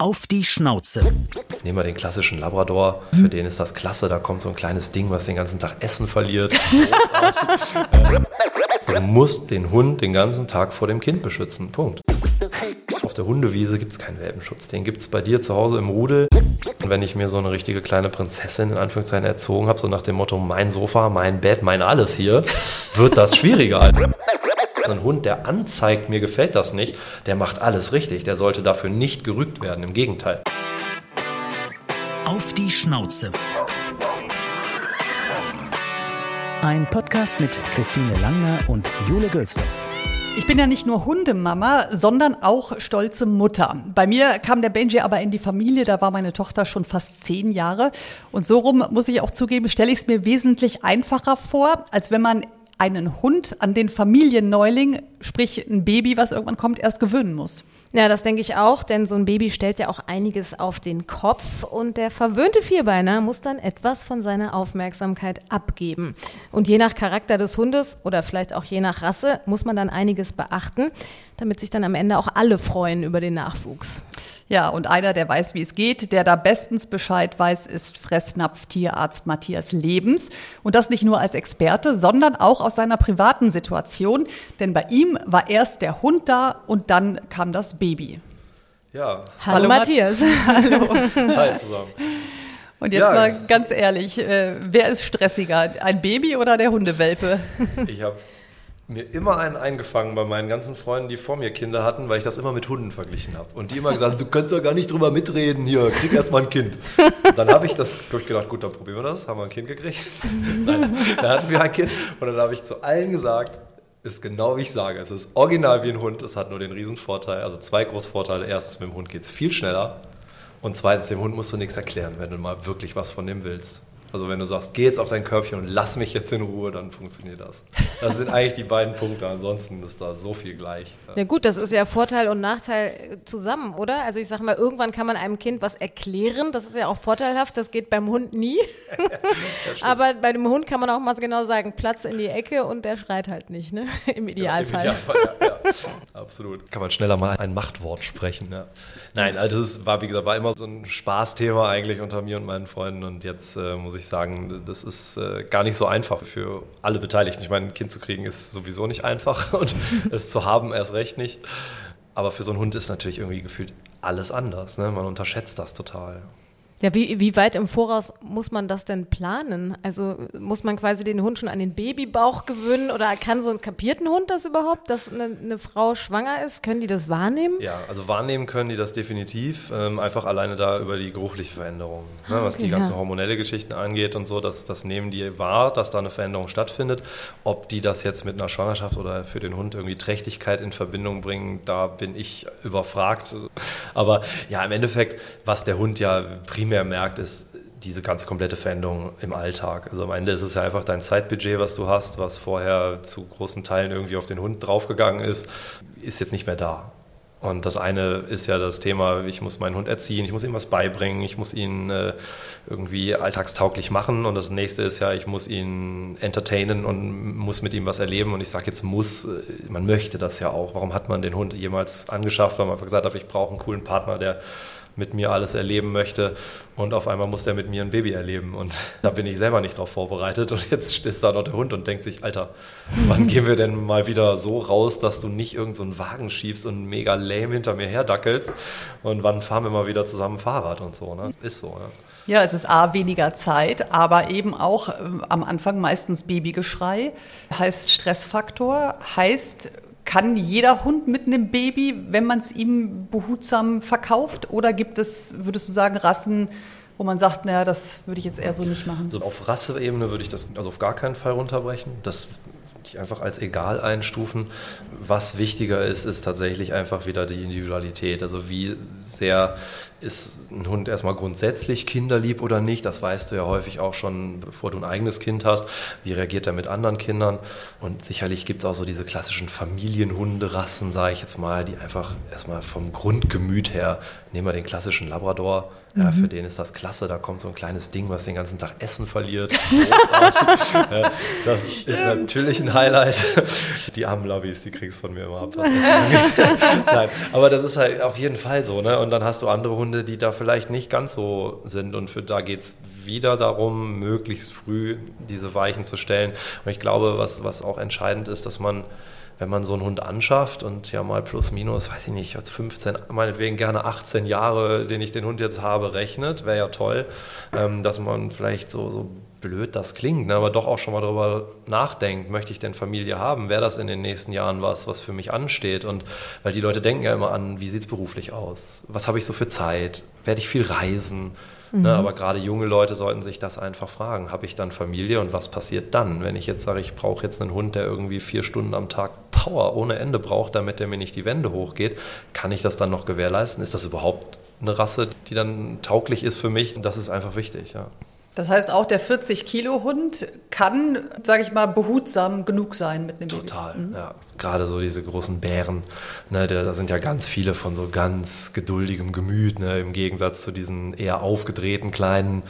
Auf die Schnauze. Nehmen wir den klassischen Labrador. Für den ist das klasse. Da kommt so ein kleines Ding, was den ganzen Tag Essen verliert. du musst den Hund den ganzen Tag vor dem Kind beschützen. Punkt. Auf der Hundewiese gibt es keinen Welpenschutz. Den gibt es bei dir zu Hause im Rudel. Und wenn ich mir so eine richtige kleine Prinzessin in Anführungszeichen erzogen habe, so nach dem Motto, mein Sofa, mein Bett, mein alles hier, wird das schwieriger. Ein Hund, der anzeigt, mir gefällt das nicht, der macht alles richtig. Der sollte dafür nicht gerügt werden. Im Gegenteil. Auf die Schnauze. Ein Podcast mit Christine Langner und Jule Gölsdorf. Ich bin ja nicht nur Hundemama, sondern auch stolze Mutter. Bei mir kam der Benji aber in die Familie, da war meine Tochter schon fast zehn Jahre. Und so rum, muss ich auch zugeben, stelle ich es mir wesentlich einfacher vor, als wenn man einen Hund an den Familienneuling, sprich ein Baby, was irgendwann kommt, erst gewöhnen muss. Ja, das denke ich auch, denn so ein Baby stellt ja auch einiges auf den Kopf und der verwöhnte Vierbeiner muss dann etwas von seiner Aufmerksamkeit abgeben. Und je nach Charakter des Hundes oder vielleicht auch je nach Rasse muss man dann einiges beachten, damit sich dann am Ende auch alle freuen über den Nachwuchs. Ja, und einer, der weiß, wie es geht, der da bestens Bescheid weiß, ist Fressnapf-Tierarzt Matthias Lebens. Und das nicht nur als Experte, sondern auch aus seiner privaten Situation. Denn bei ihm war erst der Hund da und dann kam das Baby. Ja. Hallo, Hallo Matthias. Hallo. Hi zusammen. Und jetzt ja. mal ganz ehrlich, äh, wer ist stressiger, ein Baby oder der Hundewelpe? Ich habe mir immer einen eingefangen bei meinen ganzen Freunden, die vor mir Kinder hatten, weil ich das immer mit Hunden verglichen habe. Und die immer gesagt, du kannst doch gar nicht drüber mitreden hier, krieg erst mal ein Kind. Und dann habe ich das durchgedacht, gut, dann probieren wir das, haben wir ein Kind gekriegt. Nein, dann hatten wir ein Kind und dann habe ich zu allen gesagt, ist genau wie ich sage, es ist original wie ein Hund, es hat nur den riesen Vorteil, also zwei große Vorteile. Erstens, mit dem Hund geht es viel schneller und zweitens, dem Hund musst du nichts erklären, wenn du mal wirklich was von dem willst. Also wenn du sagst, geh jetzt auf dein Körbchen und lass mich jetzt in Ruhe, dann funktioniert das. Das sind eigentlich die beiden Punkte. Ansonsten ist da so viel gleich. Ja gut, das ist ja Vorteil und Nachteil zusammen, oder? Also ich sage mal, irgendwann kann man einem Kind was erklären. Das ist ja auch vorteilhaft. Das geht beim Hund nie. Aber bei dem Hund kann man auch mal genau sagen, Platz in die Ecke und der schreit halt nicht, ne? Im Idealfall. Ja, Im Idealfall, ja, ja. Absolut. Kann man schneller mal ein Machtwort sprechen. Ja. Nein, also das war, wie gesagt, war immer so ein Spaßthema eigentlich unter mir und meinen Freunden. Und jetzt äh, muss ich ich sagen, das ist äh, gar nicht so einfach für alle Beteiligten. Ich meine, ein Kind zu kriegen ist sowieso nicht einfach und es zu haben erst recht nicht. Aber für so einen Hund ist natürlich irgendwie gefühlt alles anders. Ne? Man unterschätzt das total. Ja, wie, wie weit im Voraus muss man das denn planen? Also muss man quasi den Hund schon an den Babybauch gewöhnen oder kann so ein kapierten Hund das überhaupt, dass eine, eine Frau schwanger ist? Können die das wahrnehmen? Ja, also wahrnehmen können die das definitiv, ähm, einfach alleine da über die geruchliche Veränderung. Ne, was okay, die ganzen ja. hormonelle Geschichten angeht und so, das, das nehmen die wahr, dass da eine Veränderung stattfindet. Ob die das jetzt mit einer Schwangerschaft oder für den Hund irgendwie Trächtigkeit in Verbindung bringen, da bin ich überfragt. Aber ja, im Endeffekt, was der Hund ja primär primär merkt, ist diese ganz komplette Veränderung im Alltag. Also am Ende ist es ja einfach dein Zeitbudget, was du hast, was vorher zu großen Teilen irgendwie auf den Hund draufgegangen ist, ist jetzt nicht mehr da. Und das eine ist ja das Thema, ich muss meinen Hund erziehen, ich muss ihm was beibringen, ich muss ihn äh, irgendwie alltagstauglich machen. Und das nächste ist ja, ich muss ihn entertainen und muss mit ihm was erleben. Und ich sage jetzt muss, äh, man möchte das ja auch. Warum hat man den Hund jemals angeschafft, weil man einfach gesagt hat, ich brauche einen coolen Partner, der mit mir alles erleben möchte und auf einmal muss der mit mir ein Baby erleben und da bin ich selber nicht drauf vorbereitet und jetzt ist da noch der Hund und denkt sich, Alter, wann gehen wir denn mal wieder so raus, dass du nicht irgendeinen so Wagen schiebst und mega lame hinter mir herdackelst und wann fahren wir mal wieder zusammen Fahrrad und so, ne? Ist so, ne? Ja, es ist A, weniger Zeit, aber eben auch äh, am Anfang meistens Babygeschrei, heißt Stressfaktor, heißt kann jeder Hund mit einem Baby, wenn man es ihm behutsam verkauft? Oder gibt es, würdest du sagen, Rassen, wo man sagt, naja, das würde ich jetzt eher so nicht machen? Also auf Rasseebene würde ich das also auf gar keinen Fall runterbrechen. Das die einfach als egal einstufen. Was wichtiger ist, ist tatsächlich einfach wieder die Individualität. Also wie sehr ist ein Hund erstmal grundsätzlich kinderlieb oder nicht? Das weißt du ja häufig auch schon, bevor du ein eigenes Kind hast. Wie reagiert er mit anderen Kindern? Und sicherlich gibt es auch so diese klassischen Familienhunderassen, sage ich jetzt mal, die einfach erstmal vom Grundgemüt her nehmen wir den klassischen Labrador. Ja, mhm. Für den ist das klasse, da kommt so ein kleines Ding, was den ganzen Tag Essen verliert. das ist natürlich ein Highlight. Die armen Lobbys, die kriegst von mir immer ab. Nein, aber das ist halt auf jeden Fall so. Ne? Und dann hast du andere Hunde, die da vielleicht nicht ganz so sind. Und für da geht es wieder darum, möglichst früh diese Weichen zu stellen. Und ich glaube, was, was auch entscheidend ist, dass man wenn man so einen Hund anschafft und ja mal plus minus, weiß ich nicht, als 15, meinetwegen gerne 18 Jahre, den ich den Hund jetzt habe, rechnet, wäre ja toll, ähm, dass man vielleicht so, so blöd das klingt, ne, aber doch auch schon mal darüber nachdenkt, möchte ich denn Familie haben? Wäre das in den nächsten Jahren was, was für mich ansteht? Und weil die Leute denken ja immer an, wie sieht es beruflich aus? Was habe ich so für Zeit? Werde ich viel reisen? Ne, mhm. Ne, aber gerade junge Leute sollten sich das einfach fragen. Habe ich dann Familie und was passiert dann? Wenn ich jetzt sage, ich brauche jetzt einen Hund, der irgendwie vier Stunden am Tag Power ohne Ende braucht, damit der mir nicht die Wände hochgeht, kann ich das dann noch gewährleisten? Ist das überhaupt eine Rasse, die dann tauglich ist für mich? Das ist einfach wichtig, ja. Das heißt, auch der 40-Kilo-Hund kann, sage ich mal, behutsam genug sein mit einem Total, Baby. Mhm. ja. Gerade so diese großen Bären, ne, da sind ja ganz viele von so ganz geduldigem Gemüt, ne, im Gegensatz zu diesen eher aufgedrehten kleinen,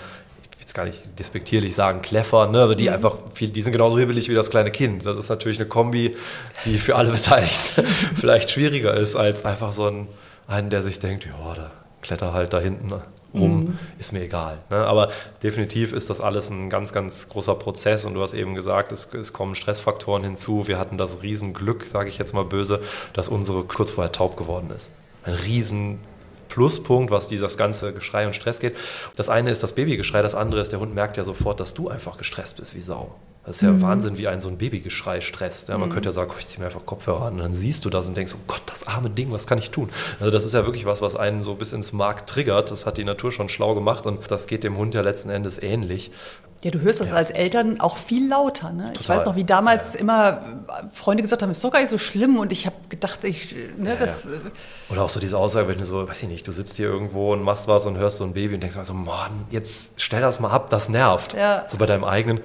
ich will jetzt gar nicht despektierlich sagen, Kleffer, ne, aber die mhm. einfach viel, die sind genauso hibbelig wie das kleine Kind. Das ist natürlich eine Kombi, die für alle Beteiligten vielleicht schwieriger ist als einfach so ein, einen, der sich denkt, ja, da kletter halt da hinten ne rum, mhm. ist mir egal. Ne? Aber definitiv ist das alles ein ganz, ganz großer Prozess und du hast eben gesagt, es, es kommen Stressfaktoren hinzu. Wir hatten das Riesenglück, sage ich jetzt mal böse, dass unsere kurz vorher taub geworden ist. Ein riesen Pluspunkt, was dieses ganze Geschrei und Stress geht. Das eine ist das Babygeschrei, das andere ist, der Hund merkt ja sofort, dass du einfach gestresst bist wie Sau. Das ist ja mhm. Wahnsinn, wie ein so ein Babygeschrei stresst. Ja, man mhm. könnte ja sagen, oh, ich ziehe mir einfach Kopfhörer an und dann siehst du das und denkst, oh Gott, das arme Ding, was kann ich tun? Also das ist ja wirklich was, was einen so bis ins Mark triggert. Das hat die Natur schon schlau gemacht und das geht dem Hund ja letzten Endes ähnlich. Ja, du hörst das ja. als Eltern auch viel lauter. Ne? Ich weiß noch, wie damals ja. immer Freunde gesagt haben, ist doch gar nicht so schlimm. Und ich habe gedacht, ich, ne, ja, das. Oder auch so diese Aussage, wenn du so, weiß ich nicht, du sitzt hier irgendwo und machst was und hörst so ein Baby und denkst mal so, Mann, jetzt stell das mal ab, das nervt. So bei deinem eigenen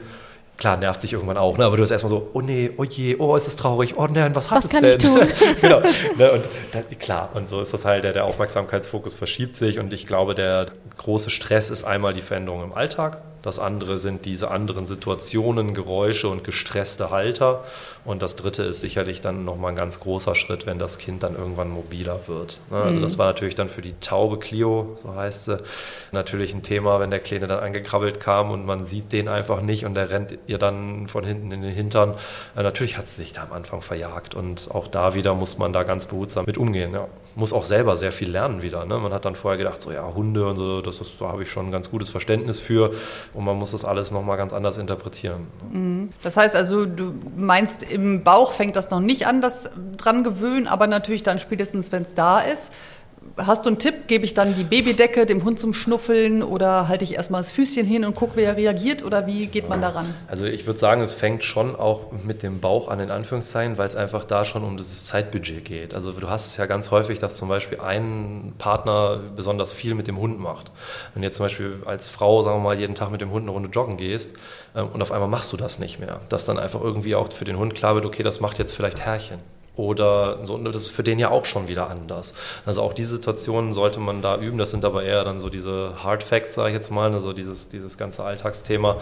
klar, nervt sich irgendwann auch, ne? aber du hast erstmal so, oh nee, oh je, oh, ist es traurig, oh nein, was hat was es kann denn? Ich tun? genau. Ne? Und da, klar, und so ist das halt, der, der Aufmerksamkeitsfokus verschiebt sich und ich glaube, der große Stress ist einmal die Veränderung im Alltag, das andere sind diese anderen Situationen, Geräusche und gestresste Halter. Und das dritte ist sicherlich dann nochmal ein ganz großer Schritt, wenn das Kind dann irgendwann mobiler wird. Ne? Also das mhm. war natürlich dann für die taube Clio, so heißt sie, natürlich ein Thema, wenn der Kleine dann angekrabbelt kam und man sieht den einfach nicht und der rennt ihr dann von hinten in den Hintern. Äh, natürlich hat sie sich da am Anfang verjagt und auch da wieder muss man da ganz behutsam mit umgehen. Ja. Muss auch selber sehr viel lernen wieder. Ne? Man hat dann vorher gedacht, so ja, Hunde und so, das ist, da habe ich schon ein ganz gutes Verständnis für und man muss das alles nochmal ganz anders interpretieren. Mhm. Das heißt also, du meinst, im Bauch fängt das noch nicht an, das dran gewöhnen, aber natürlich dann spätestens, wenn es da ist, Hast du einen Tipp? Gebe ich dann die Babydecke dem Hund zum Schnuffeln oder halte ich erstmal das Füßchen hin und gucke, wie er reagiert oder wie geht man daran? Also ich würde sagen, es fängt schon auch mit dem Bauch an, in Anführungszeichen, weil es einfach da schon um das Zeitbudget geht. Also du hast es ja ganz häufig, dass zum Beispiel ein Partner besonders viel mit dem Hund macht. Wenn du jetzt zum Beispiel als Frau, sagen wir mal, jeden Tag mit dem Hund eine Runde joggen gehst ähm, und auf einmal machst du das nicht mehr. Dass dann einfach irgendwie auch für den Hund klar wird, okay, das macht jetzt vielleicht Herrchen. Oder so, das ist für den ja auch schon wieder anders. Also auch diese Situationen sollte man da üben. Das sind aber eher dann so diese Hard Facts, sage ich jetzt mal, also dieses, dieses ganze Alltagsthema.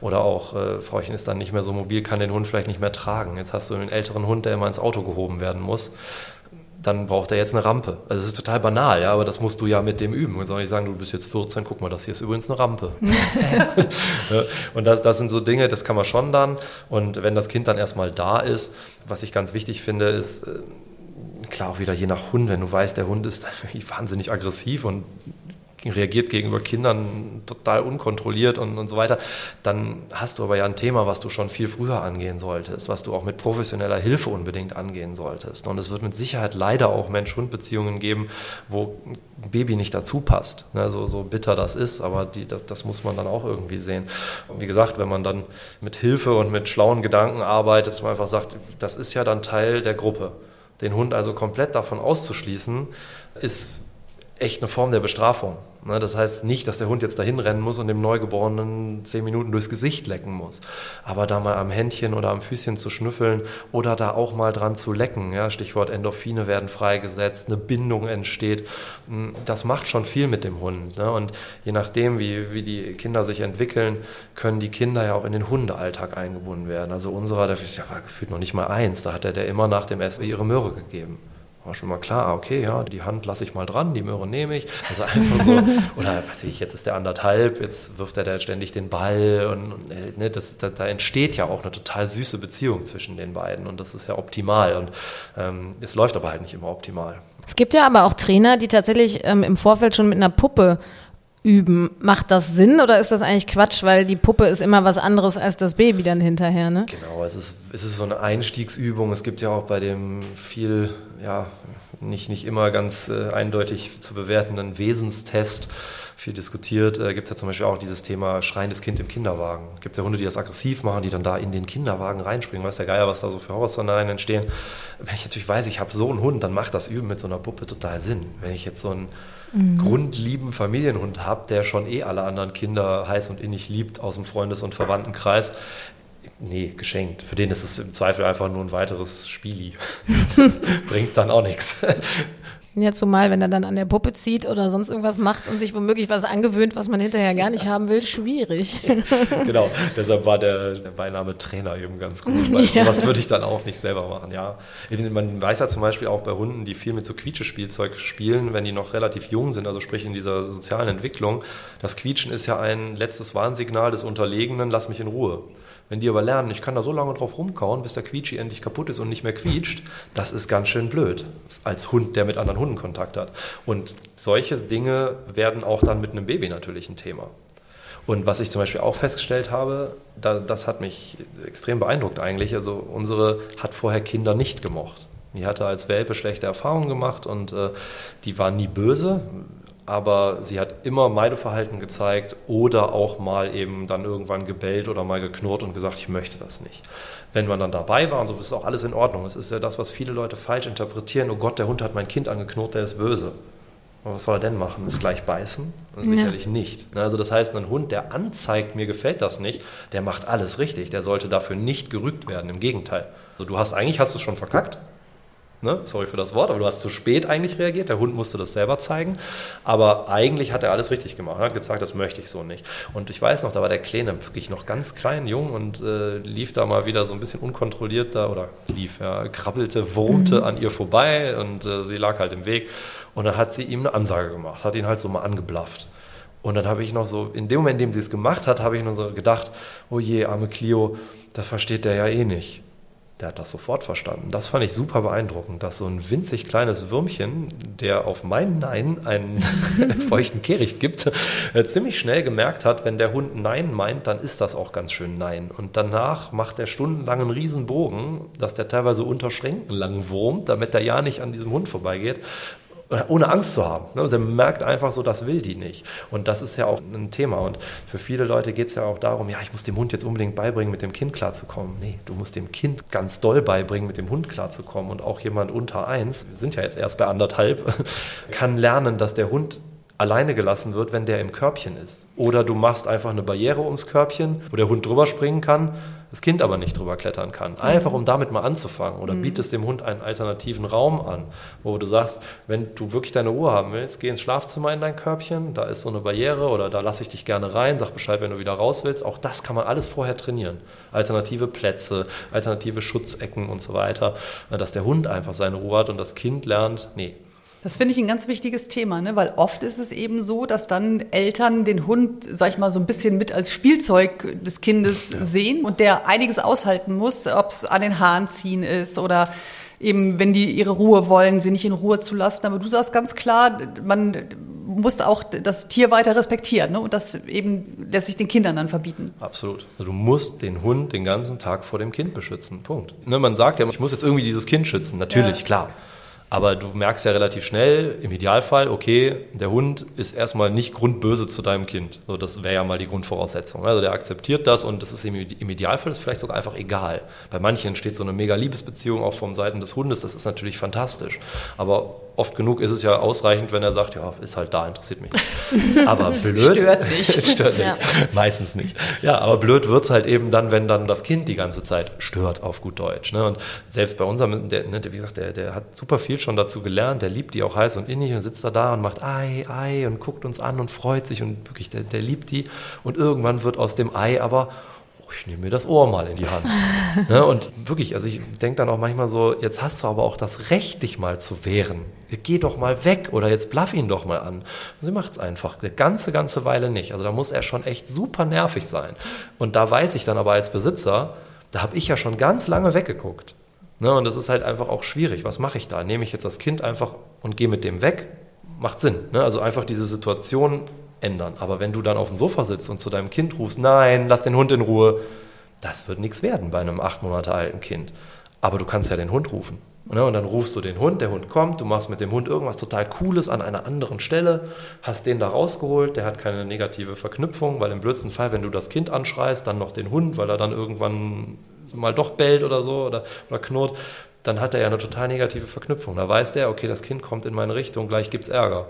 Oder auch, äh, Frauchen ist dann nicht mehr so mobil, kann den Hund vielleicht nicht mehr tragen. Jetzt hast du einen älteren Hund, der immer ins Auto gehoben werden muss dann braucht er jetzt eine Rampe. Also das ist total banal, ja, aber das musst du ja mit dem üben. Man soll nicht sagen, du bist jetzt 14, guck mal, das hier ist übrigens eine Rampe. und das, das sind so Dinge, das kann man schon dann. Und wenn das Kind dann erstmal da ist, was ich ganz wichtig finde, ist, äh, klar auch wieder je nach Hund, wenn du weißt, der Hund ist wahnsinnig aggressiv und reagiert gegenüber Kindern total unkontrolliert und, und so weiter, dann hast du aber ja ein Thema, was du schon viel früher angehen solltest, was du auch mit professioneller Hilfe unbedingt angehen solltest. Und es wird mit Sicherheit leider auch Mensch-Hund-Beziehungen geben, wo ein Baby nicht dazu passt. Ne, so, so bitter das ist, aber die, das, das muss man dann auch irgendwie sehen. Und wie gesagt, wenn man dann mit Hilfe und mit schlauen Gedanken arbeitet, dass man einfach sagt, das ist ja dann Teil der Gruppe. Den Hund also komplett davon auszuschließen, ist echt eine Form der Bestrafung. Ne? Das heißt nicht, dass der Hund jetzt dahin rennen muss und dem Neugeborenen zehn Minuten durchs Gesicht lecken muss. Aber da mal am Händchen oder am Füßchen zu schnüffeln oder da auch mal dran zu lecken, ja, Stichwort Endorphine werden freigesetzt, eine Bindung entsteht, hm, das macht schon viel mit dem Hund. Ne? Und je nachdem, wie, wie die Kinder sich entwickeln, können die Kinder ja auch in den Hundealltag eingebunden werden. Also unserer, der war gefühlt noch nicht mal eins, da hat er der immer nach dem Essen ihre Möhre gegeben war schon mal klar, okay, ja, die Hand lasse ich mal dran, die Möhre nehme ich. Also einfach so, oder weiß ich, jetzt ist der anderthalb, jetzt wirft er da ständig den Ball und, und äh, ne, das, da, da, entsteht ja auch eine total süße Beziehung zwischen den beiden und das ist ja optimal und ähm, es läuft aber halt nicht immer optimal. Es gibt ja aber auch Trainer, die tatsächlich ähm, im Vorfeld schon mit einer Puppe üben. Macht das Sinn oder ist das eigentlich Quatsch, weil die Puppe ist immer was anderes als das Baby dann hinterher, ne? Genau, es ist, es ist so eine Einstiegsübung. Es gibt ja auch bei dem viel, ja, nicht, nicht immer ganz äh, eindeutig zu bewertenden Wesenstest, viel diskutiert, äh, gibt es ja zum Beispiel auch dieses Thema schreiendes Kind im Kinderwagen. Gibt es ja Hunde, die das aggressiv machen, die dann da in den Kinderwagen reinspringen. Weiß der Geier, was da so für Horrorszenarien entstehen. Wenn ich natürlich weiß, ich habe so einen Hund, dann macht das Üben mit so einer Puppe total Sinn. Wenn ich jetzt so einen mhm. grundlieben Familienhund habe, der schon eh alle anderen Kinder heiß und innig liebt aus dem Freundes- und Verwandtenkreis, nee, geschenkt. Für den ist es im Zweifel einfach nur ein weiteres Spieli. Das bringt dann auch nichts. Ja, zumal, wenn er dann an der Puppe zieht oder sonst irgendwas macht und sich womöglich was angewöhnt, was man hinterher gar nicht haben will, schwierig. genau, deshalb war der, der Beiname Trainer eben ganz gut, weil ja. sowas würde ich dann auch nicht selber machen, ja. Man weiß ja zum Beispiel auch bei Hunden, die viel mit so Quietschespielzeug spielen, wenn die noch relativ jung sind, also sprich in dieser sozialen Entwicklung, das Quietschen ist ja ein letztes Warnsignal des Unterlegenen, lass mich in Ruhe. Wenn die aber lernen, ich kann da so lange drauf rumkauen, bis der Quietschi endlich kaputt ist und nicht mehr quietscht, das ist ganz schön blöd als Hund, der mit anderen Hunden Kontakt hat. Und solche Dinge werden auch dann mit einem Baby natürlich ein Thema. Und was ich zum Beispiel auch festgestellt habe, da, das hat mich extrem beeindruckt eigentlich. Also unsere hat vorher Kinder nicht gemocht. Die hatte als Welpe schlechte Erfahrungen gemacht und äh, die war nie böse aber sie hat immer Meideverhalten gezeigt oder auch mal eben dann irgendwann gebellt oder mal geknurrt und gesagt, ich möchte das nicht. Wenn man dann dabei war und so, ist auch alles in Ordnung. Es ist ja das, was viele Leute falsch interpretieren. Oh Gott, der Hund hat mein Kind angeknurrt, der ist böse. Und was soll er denn machen? Ist gleich beißen? Ja. Sicherlich nicht. Also das heißt, ein Hund, der anzeigt, mir gefällt das nicht, der macht alles richtig. Der sollte dafür nicht gerügt werden. Im Gegenteil. Also du hast eigentlich hast du schon verkackt. Ne? Sorry für das Wort, aber du hast zu spät eigentlich reagiert. Der Hund musste das selber zeigen. Aber eigentlich hat er alles richtig gemacht. Er hat gesagt, das möchte ich so nicht. Und ich weiß noch, da war der Kleine wirklich noch ganz klein, jung und äh, lief da mal wieder so ein bisschen unkontrolliert da oder lief, ja, krabbelte, wurmte mhm. an ihr vorbei und äh, sie lag halt im Weg. Und dann hat sie ihm eine Ansage gemacht, hat ihn halt so mal angeblafft. Und dann habe ich noch so, in dem Moment, in dem sie es gemacht hat, habe ich nur so gedacht, oh je, arme Clio, das versteht der ja eh nicht. Der hat das sofort verstanden. Das fand ich super beeindruckend, dass so ein winzig kleines Würmchen, der auf mein Nein einen feuchten Kehricht gibt, äh, ziemlich schnell gemerkt hat, wenn der Hund Nein meint, dann ist das auch ganz schön Nein. Und danach macht er stundenlang einen Riesenbogen, dass der teilweise unter Schränken lang wurmt, damit er ja nicht an diesem Hund vorbeigeht ohne Angst zu haben. Also er merkt einfach so, das will die nicht. Und das ist ja auch ein Thema. Und für viele Leute geht es ja auch darum, ja, ich muss dem Hund jetzt unbedingt beibringen, mit dem Kind klarzukommen. Nee, du musst dem Kind ganz doll beibringen, mit dem Hund klarzukommen. Und auch jemand unter eins, wir sind ja jetzt erst bei anderthalb, kann lernen, dass der Hund alleine gelassen wird, wenn der im Körbchen ist. Oder du machst einfach eine Barriere ums Körbchen, wo der Hund drüber springen kann das Kind aber nicht drüber klettern kann. Einfach um damit mal anzufangen. Oder mhm. bietest dem Hund einen alternativen Raum an, wo du sagst, wenn du wirklich deine Ruhe haben willst, geh ins Schlafzimmer in dein Körbchen, da ist so eine Barriere oder da lasse ich dich gerne rein, sag Bescheid, wenn du wieder raus willst. Auch das kann man alles vorher trainieren. Alternative Plätze, alternative Schutzecken und so weiter. Dass der Hund einfach seine Ruhe hat und das Kind lernt, nee, das finde ich ein ganz wichtiges Thema, ne? weil oft ist es eben so, dass dann Eltern den Hund, sag ich mal, so ein bisschen mit als Spielzeug des Kindes ja. sehen und der einiges aushalten muss, ob es an den Haaren ziehen ist oder eben, wenn die ihre Ruhe wollen, sie nicht in Ruhe zu lassen. Aber du sagst ganz klar, man muss auch das Tier weiter respektieren ne? und das eben lässt sich den Kindern dann verbieten. Absolut. Also du musst den Hund den ganzen Tag vor dem Kind beschützen. Punkt. Ne, man sagt ja, ich muss jetzt irgendwie dieses Kind schützen. Natürlich, ja. klar. Aber du merkst ja relativ schnell, im Idealfall, okay, der Hund ist erstmal nicht grundböse zu deinem Kind. So, das wäre ja mal die Grundvoraussetzung. Also der akzeptiert das und das ist im, im Idealfall ist vielleicht sogar einfach egal. Bei manchen entsteht so eine mega Liebesbeziehung auch von Seiten des Hundes, das ist natürlich fantastisch. Aber oft genug ist es ja ausreichend, wenn er sagt, ja, ist halt da, interessiert mich. Aber blöd. Stört nicht. stört nicht. Ja. Meistens nicht. Ja, aber blöd wird es halt eben dann, wenn dann das Kind die ganze Zeit stört, auf gut Deutsch. Ne? Und selbst bei unserem, der, ne, wie gesagt, der, der hat super viel schon dazu gelernt, der liebt die auch heiß und innig und sitzt da da und macht Ei, Ei und guckt uns an und freut sich und wirklich, der, der liebt die. Und irgendwann wird aus dem Ei aber ich nehme mir das Ohr mal in die Hand. ne? Und wirklich, also ich denke dann auch manchmal so, jetzt hast du aber auch das Recht, dich mal zu wehren. Geh doch mal weg oder jetzt bluff ihn doch mal an. sie macht es einfach eine ganze, ganze Weile nicht. Also da muss er schon echt super nervig sein. Und da weiß ich dann aber als Besitzer, da habe ich ja schon ganz lange weggeguckt. Ne? Und das ist halt einfach auch schwierig. Was mache ich da? Nehme ich jetzt das Kind einfach und gehe mit dem weg? Macht Sinn. Ne? Also einfach diese Situation ändern. Aber wenn du dann auf dem Sofa sitzt und zu deinem Kind rufst, nein, lass den Hund in Ruhe, das wird nichts werden bei einem acht Monate alten Kind. Aber du kannst ja den Hund rufen. Ne? Und dann rufst du den Hund, der Hund kommt, du machst mit dem Hund irgendwas total Cooles an einer anderen Stelle, hast den da rausgeholt, der hat keine negative Verknüpfung, weil im blödsten Fall, wenn du das Kind anschreist, dann noch den Hund, weil er dann irgendwann mal doch bellt oder so oder, oder knurrt, dann hat er ja eine total negative Verknüpfung. Da weiß der, okay, das Kind kommt in meine Richtung, gleich gibt es Ärger.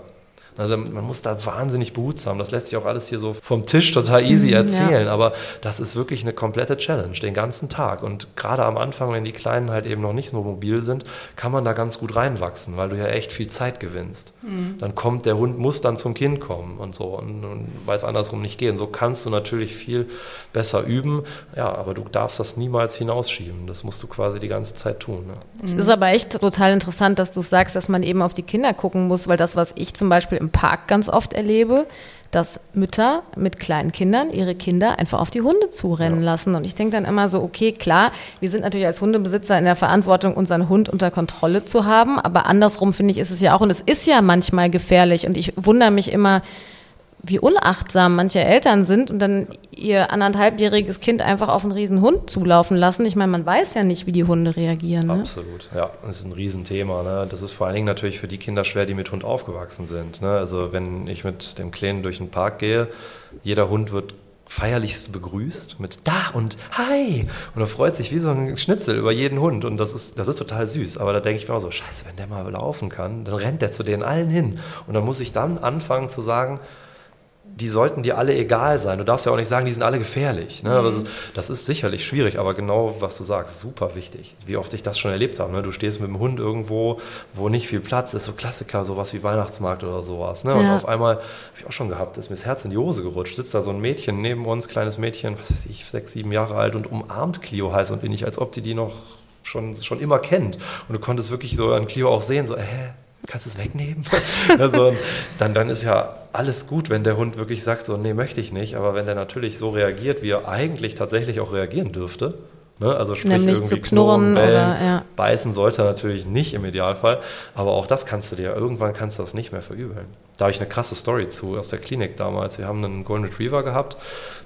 Also man muss da wahnsinnig behutsam. Das lässt sich auch alles hier so vom Tisch total easy mhm, erzählen. Ja. Aber das ist wirklich eine komplette Challenge, den ganzen Tag. Und gerade am Anfang, wenn die Kleinen halt eben noch nicht so mobil sind, kann man da ganz gut reinwachsen, weil du ja echt viel Zeit gewinnst. Mhm. Dann kommt der Hund, muss dann zum Kind kommen und so. Und, und weil es andersrum nicht geht. Und so kannst du natürlich viel besser üben. Ja, aber du darfst das niemals hinausschieben. Das musst du quasi die ganze Zeit tun. Ne? Es ist aber echt total interessant, dass du sagst, dass man eben auf die Kinder gucken muss, weil das, was ich zum Beispiel im Park ganz oft erlebe, dass Mütter mit kleinen Kindern ihre Kinder einfach auf die Hunde zurennen ja. lassen. Und ich denke dann immer so, okay, klar, wir sind natürlich als Hundebesitzer in der Verantwortung, unseren Hund unter Kontrolle zu haben. Aber andersrum finde ich, ist es ja auch, und es ist ja manchmal gefährlich. Und ich wundere mich immer, wie unachtsam manche Eltern sind und dann ihr anderthalbjähriges Kind einfach auf einen riesen Hund zulaufen lassen. Ich meine, man weiß ja nicht, wie die Hunde reagieren. Ne? Absolut, ja, das ist ein Riesenthema. Ne? Das ist vor allen Dingen natürlich für die Kinder schwer, die mit Hund aufgewachsen sind. Ne? Also wenn ich mit dem Kleinen durch den Park gehe, jeder Hund wird feierlichst begrüßt mit da und hi und er freut sich wie so ein Schnitzel über jeden Hund und das ist, das ist total süß. Aber da denke ich mir auch so, scheiße, wenn der mal laufen kann, dann rennt der zu denen allen hin und dann muss ich dann anfangen zu sagen, die sollten dir alle egal sein. Du darfst ja auch nicht sagen, die sind alle gefährlich. Ne? Mhm. Das ist sicherlich schwierig, aber genau, was du sagst, super wichtig. Wie oft ich das schon erlebt habe. Ne? Du stehst mit dem Hund irgendwo, wo nicht viel Platz ist, so Klassiker, sowas wie Weihnachtsmarkt oder sowas. Ne? Und ja. auf einmal, habe ich auch schon gehabt, ist mir das Herz in die Hose gerutscht. Sitzt da so ein Mädchen neben uns, kleines Mädchen, was weiß ich, sechs, sieben Jahre alt und umarmt Clio heiß und bin ich, als ob die die noch schon, schon immer kennt. Und du konntest wirklich so an Clio auch sehen, so, hä? Kannst du es wegnehmen? also, dann, dann ist ja alles gut, wenn der Hund wirklich sagt, so, nee, möchte ich nicht. Aber wenn der natürlich so reagiert, wie er eigentlich tatsächlich auch reagieren dürfte, ne? also sprich Nämlich irgendwie zu knurren, knurren bellen, oder, ja. beißen sollte er natürlich nicht im Idealfall. Aber auch das kannst du dir, irgendwann kannst du das nicht mehr verübeln. Da habe ich eine krasse Story zu aus der Klinik damals. Wir haben einen Golden Retriever gehabt,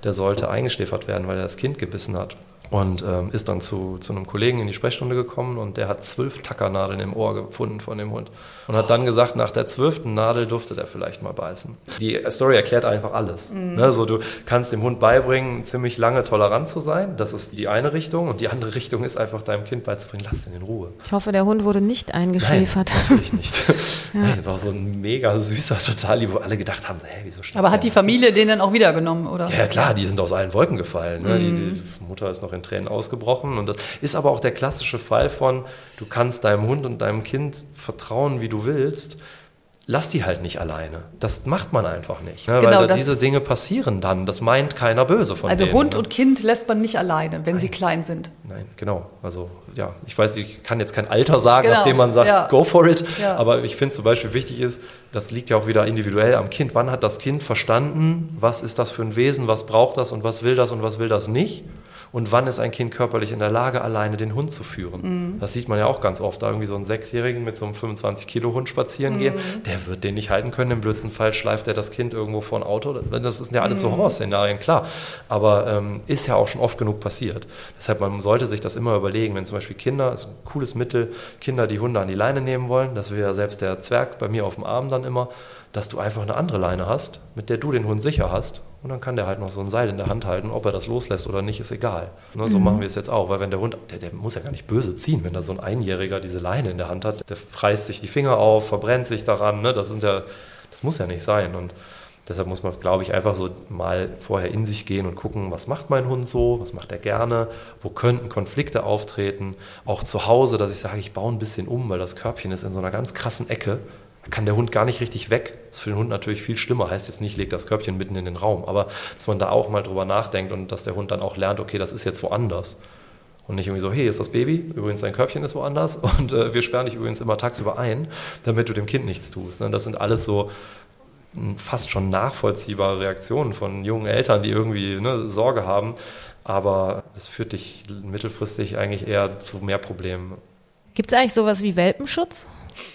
der sollte eingeschläfert werden, weil er das Kind gebissen hat und ähm, ist dann zu, zu einem Kollegen in die Sprechstunde gekommen und der hat zwölf Tackernadeln im Ohr gefunden von dem Hund und hat dann gesagt, nach der zwölften Nadel durfte der vielleicht mal beißen. Die Story erklärt einfach alles. Mhm. Ne, so, du kannst dem Hund beibringen, ziemlich lange tolerant zu sein. Das ist die eine Richtung und die andere Richtung ist einfach deinem Kind beizubringen, lass den in Ruhe. Ich hoffe, der Hund wurde nicht eingeschläfert. Nein, natürlich nicht. ja. Nein, das war so ein mega süßer, total, wo alle gedacht haben, hä, wieso Aber hat die Familie den dann auch wiedergenommen, oder? Ja, klar, die sind aus allen Wolken gefallen. Ne? Mhm. Die, die Mutter ist noch in Tränen ausgebrochen. Und das ist aber auch der klassische Fall von, du kannst deinem Hund und deinem Kind vertrauen, wie du willst. Lass die halt nicht alleine. Das macht man einfach nicht. Ne? Genau, Weil diese Dinge passieren dann. Das meint keiner böse von Also denen, Hund ne? und Kind lässt man nicht alleine, wenn Nein. sie klein sind. Nein, genau. Also ja, ich weiß, ich kann jetzt kein Alter sagen, genau. nachdem man sagt, ja. go for it. Ja. Aber ich finde zum Beispiel wichtig ist, das liegt ja auch wieder individuell am Kind. Wann hat das Kind verstanden, was ist das für ein Wesen, was braucht das und was will das und was will das nicht? Und wann ist ein Kind körperlich in der Lage, alleine den Hund zu führen. Mhm. Das sieht man ja auch ganz oft, da irgendwie so einen Sechsjährigen mit so einem 25-Kilo-Hund spazieren mhm. gehen, der wird den nicht halten können, im blödsten Fall schleift er das Kind irgendwo vor ein Auto. Das sind ja alles so mhm. Horrorszenarien, klar. Aber ähm, ist ja auch schon oft genug passiert. Deshalb, man sollte sich das immer überlegen, wenn zum Beispiel Kinder, ist ein cooles Mittel, Kinder die Hunde an die Leine nehmen wollen, das will ja selbst der Zwerg bei mir auf dem Arm dann immer, dass du einfach eine andere Leine hast, mit der du den Hund sicher hast. Und dann kann der halt noch so ein Seil in der Hand halten. Ob er das loslässt oder nicht, ist egal. Ne, so mhm. machen wir es jetzt auch. Weil wenn der Hund, der, der, muss ja gar nicht böse ziehen, wenn da so ein Einjähriger diese Leine in der Hand hat, der reißt sich die Finger auf, verbrennt sich daran. Ne? Das, sind ja, das muss ja nicht sein. Und deshalb muss man, glaube ich, einfach so mal vorher in sich gehen und gucken, was macht mein Hund so, was macht er gerne, wo könnten Konflikte auftreten. Auch zu Hause, dass ich sage, ich baue ein bisschen um, weil das Körbchen ist in so einer ganz krassen Ecke kann der Hund gar nicht richtig weg. Das ist für den Hund natürlich viel schlimmer. Heißt jetzt nicht, legt das Körbchen mitten in den Raum. Aber dass man da auch mal drüber nachdenkt und dass der Hund dann auch lernt, okay, das ist jetzt woanders. Und nicht irgendwie so, hey, ist das Baby? Übrigens, dein Körbchen ist woanders. Und äh, wir sperren dich übrigens immer tagsüber ein, damit du dem Kind nichts tust. Ne? Das sind alles so hm, fast schon nachvollziehbare Reaktionen von jungen Eltern, die irgendwie ne, Sorge haben. Aber das führt dich mittelfristig eigentlich eher zu mehr Problemen. Gibt es eigentlich sowas wie Welpenschutz?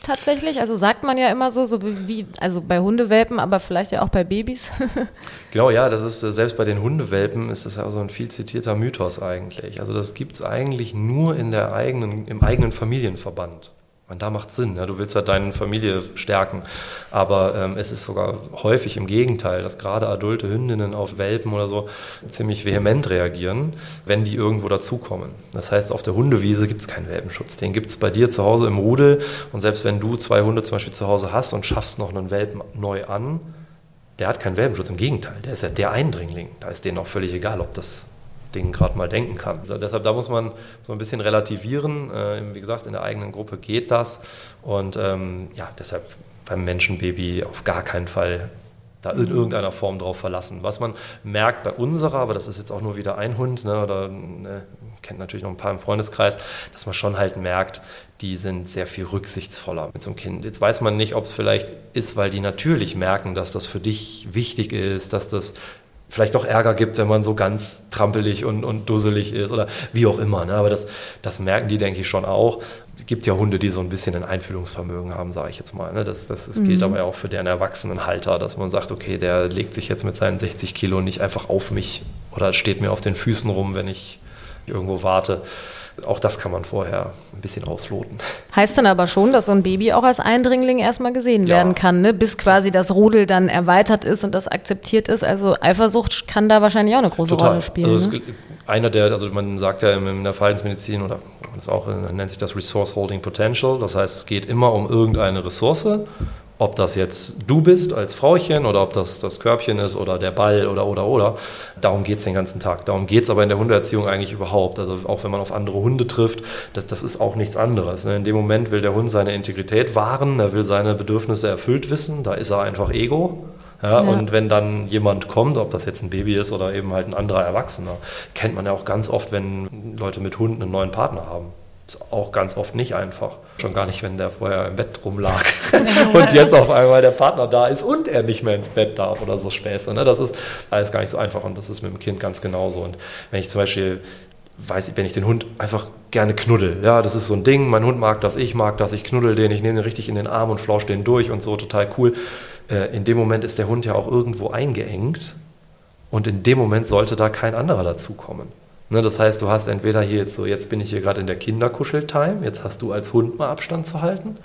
Tatsächlich? Also sagt man ja immer so, so wie, also bei Hundewelpen, aber vielleicht ja auch bei Babys. genau, ja, das ist, selbst bei den Hundewelpen ist das ja so ein viel zitierter Mythos eigentlich. Also das gibt es eigentlich nur in der eigenen, im eigenen Familienverband. Und da macht Sinn. Ja, du willst ja deine Familie stärken. Aber ähm, es ist sogar häufig im Gegenteil, dass gerade adulte Hündinnen auf Welpen oder so ziemlich vehement reagieren, wenn die irgendwo dazukommen. Das heißt, auf der Hundewiese gibt es keinen Welpenschutz. Den gibt es bei dir zu Hause im Rudel. Und selbst wenn du zwei Hunde zum Beispiel zu Hause hast und schaffst noch einen Welpen neu an, der hat keinen Welpenschutz. Im Gegenteil, der ist ja der Eindringling. Da ist denen auch völlig egal, ob das Ding gerade mal denken kann. Also deshalb, da muss man so ein bisschen relativieren. Äh, wie gesagt, in der eigenen Gruppe geht das. Und ähm, ja, deshalb beim Menschenbaby auf gar keinen Fall da in irgendeiner Form drauf verlassen. Was man merkt bei unserer, aber das ist jetzt auch nur wieder ein Hund, ne, oder ne, kennt natürlich noch ein paar im Freundeskreis, dass man schon halt merkt, die sind sehr viel rücksichtsvoller mit so einem Kind. Jetzt weiß man nicht, ob es vielleicht ist, weil die natürlich merken, dass das für dich wichtig ist, dass das vielleicht doch Ärger gibt, wenn man so ganz trampelig und, und dusselig ist oder wie auch immer. Ne? Aber das, das merken die, denke ich, schon auch. Es gibt ja Hunde, die so ein bisschen ein Einfühlungsvermögen haben, sage ich jetzt mal. Ne? Das, das, das mhm. gilt aber auch für deren Erwachsenenhalter, dass man sagt, okay, der legt sich jetzt mit seinen 60 Kilo nicht einfach auf mich oder steht mir auf den Füßen rum, wenn ich irgendwo warte. Auch das kann man vorher ein bisschen ausloten. Heißt dann aber schon, dass so ein Baby auch als Eindringling erstmal gesehen ja. werden kann, ne? bis quasi das Rudel dann erweitert ist und das akzeptiert ist. Also Eifersucht kann da wahrscheinlich auch eine große Total. Rolle spielen. Also ne? einer der, also man sagt ja in der Verhaltensmedizin oder das auch nennt sich das Resource Holding Potential. Das heißt, es geht immer um irgendeine Ressource ob das jetzt du bist als Frauchen oder ob das das Körbchen ist oder der Ball oder oder oder. Darum geht es den ganzen Tag. Darum geht es aber in der Hundeerziehung eigentlich überhaupt. Also auch wenn man auf andere Hunde trifft, das, das ist auch nichts anderes. Ne? In dem Moment will der Hund seine Integrität wahren, er will seine Bedürfnisse erfüllt wissen, da ist er einfach Ego. Ja, ja. Und wenn dann jemand kommt, ob das jetzt ein Baby ist oder eben halt ein anderer Erwachsener, kennt man ja auch ganz oft, wenn Leute mit Hunden einen neuen Partner haben. Ist auch ganz oft nicht einfach. Schon gar nicht, wenn der vorher im Bett rumlag und jetzt auf einmal der Partner da ist und er nicht mehr ins Bett darf oder so Späße. Ne? Das ist alles gar nicht so einfach und das ist mit dem Kind ganz genauso. Und wenn ich zum Beispiel weiß ich, wenn ich den Hund einfach gerne knuddel. Ja, das ist so ein Ding. Mein Hund mag das, ich mag das, ich knuddel den, ich nehme den richtig in den Arm und flausch den durch und so, total cool. Äh, in dem Moment ist der Hund ja auch irgendwo eingeengt und in dem Moment sollte da kein anderer dazukommen. Ne, das heißt, du hast entweder hier jetzt so, jetzt bin ich hier gerade in der Kinderkuscheltime, jetzt hast du als Hund mal Abstand zu halten.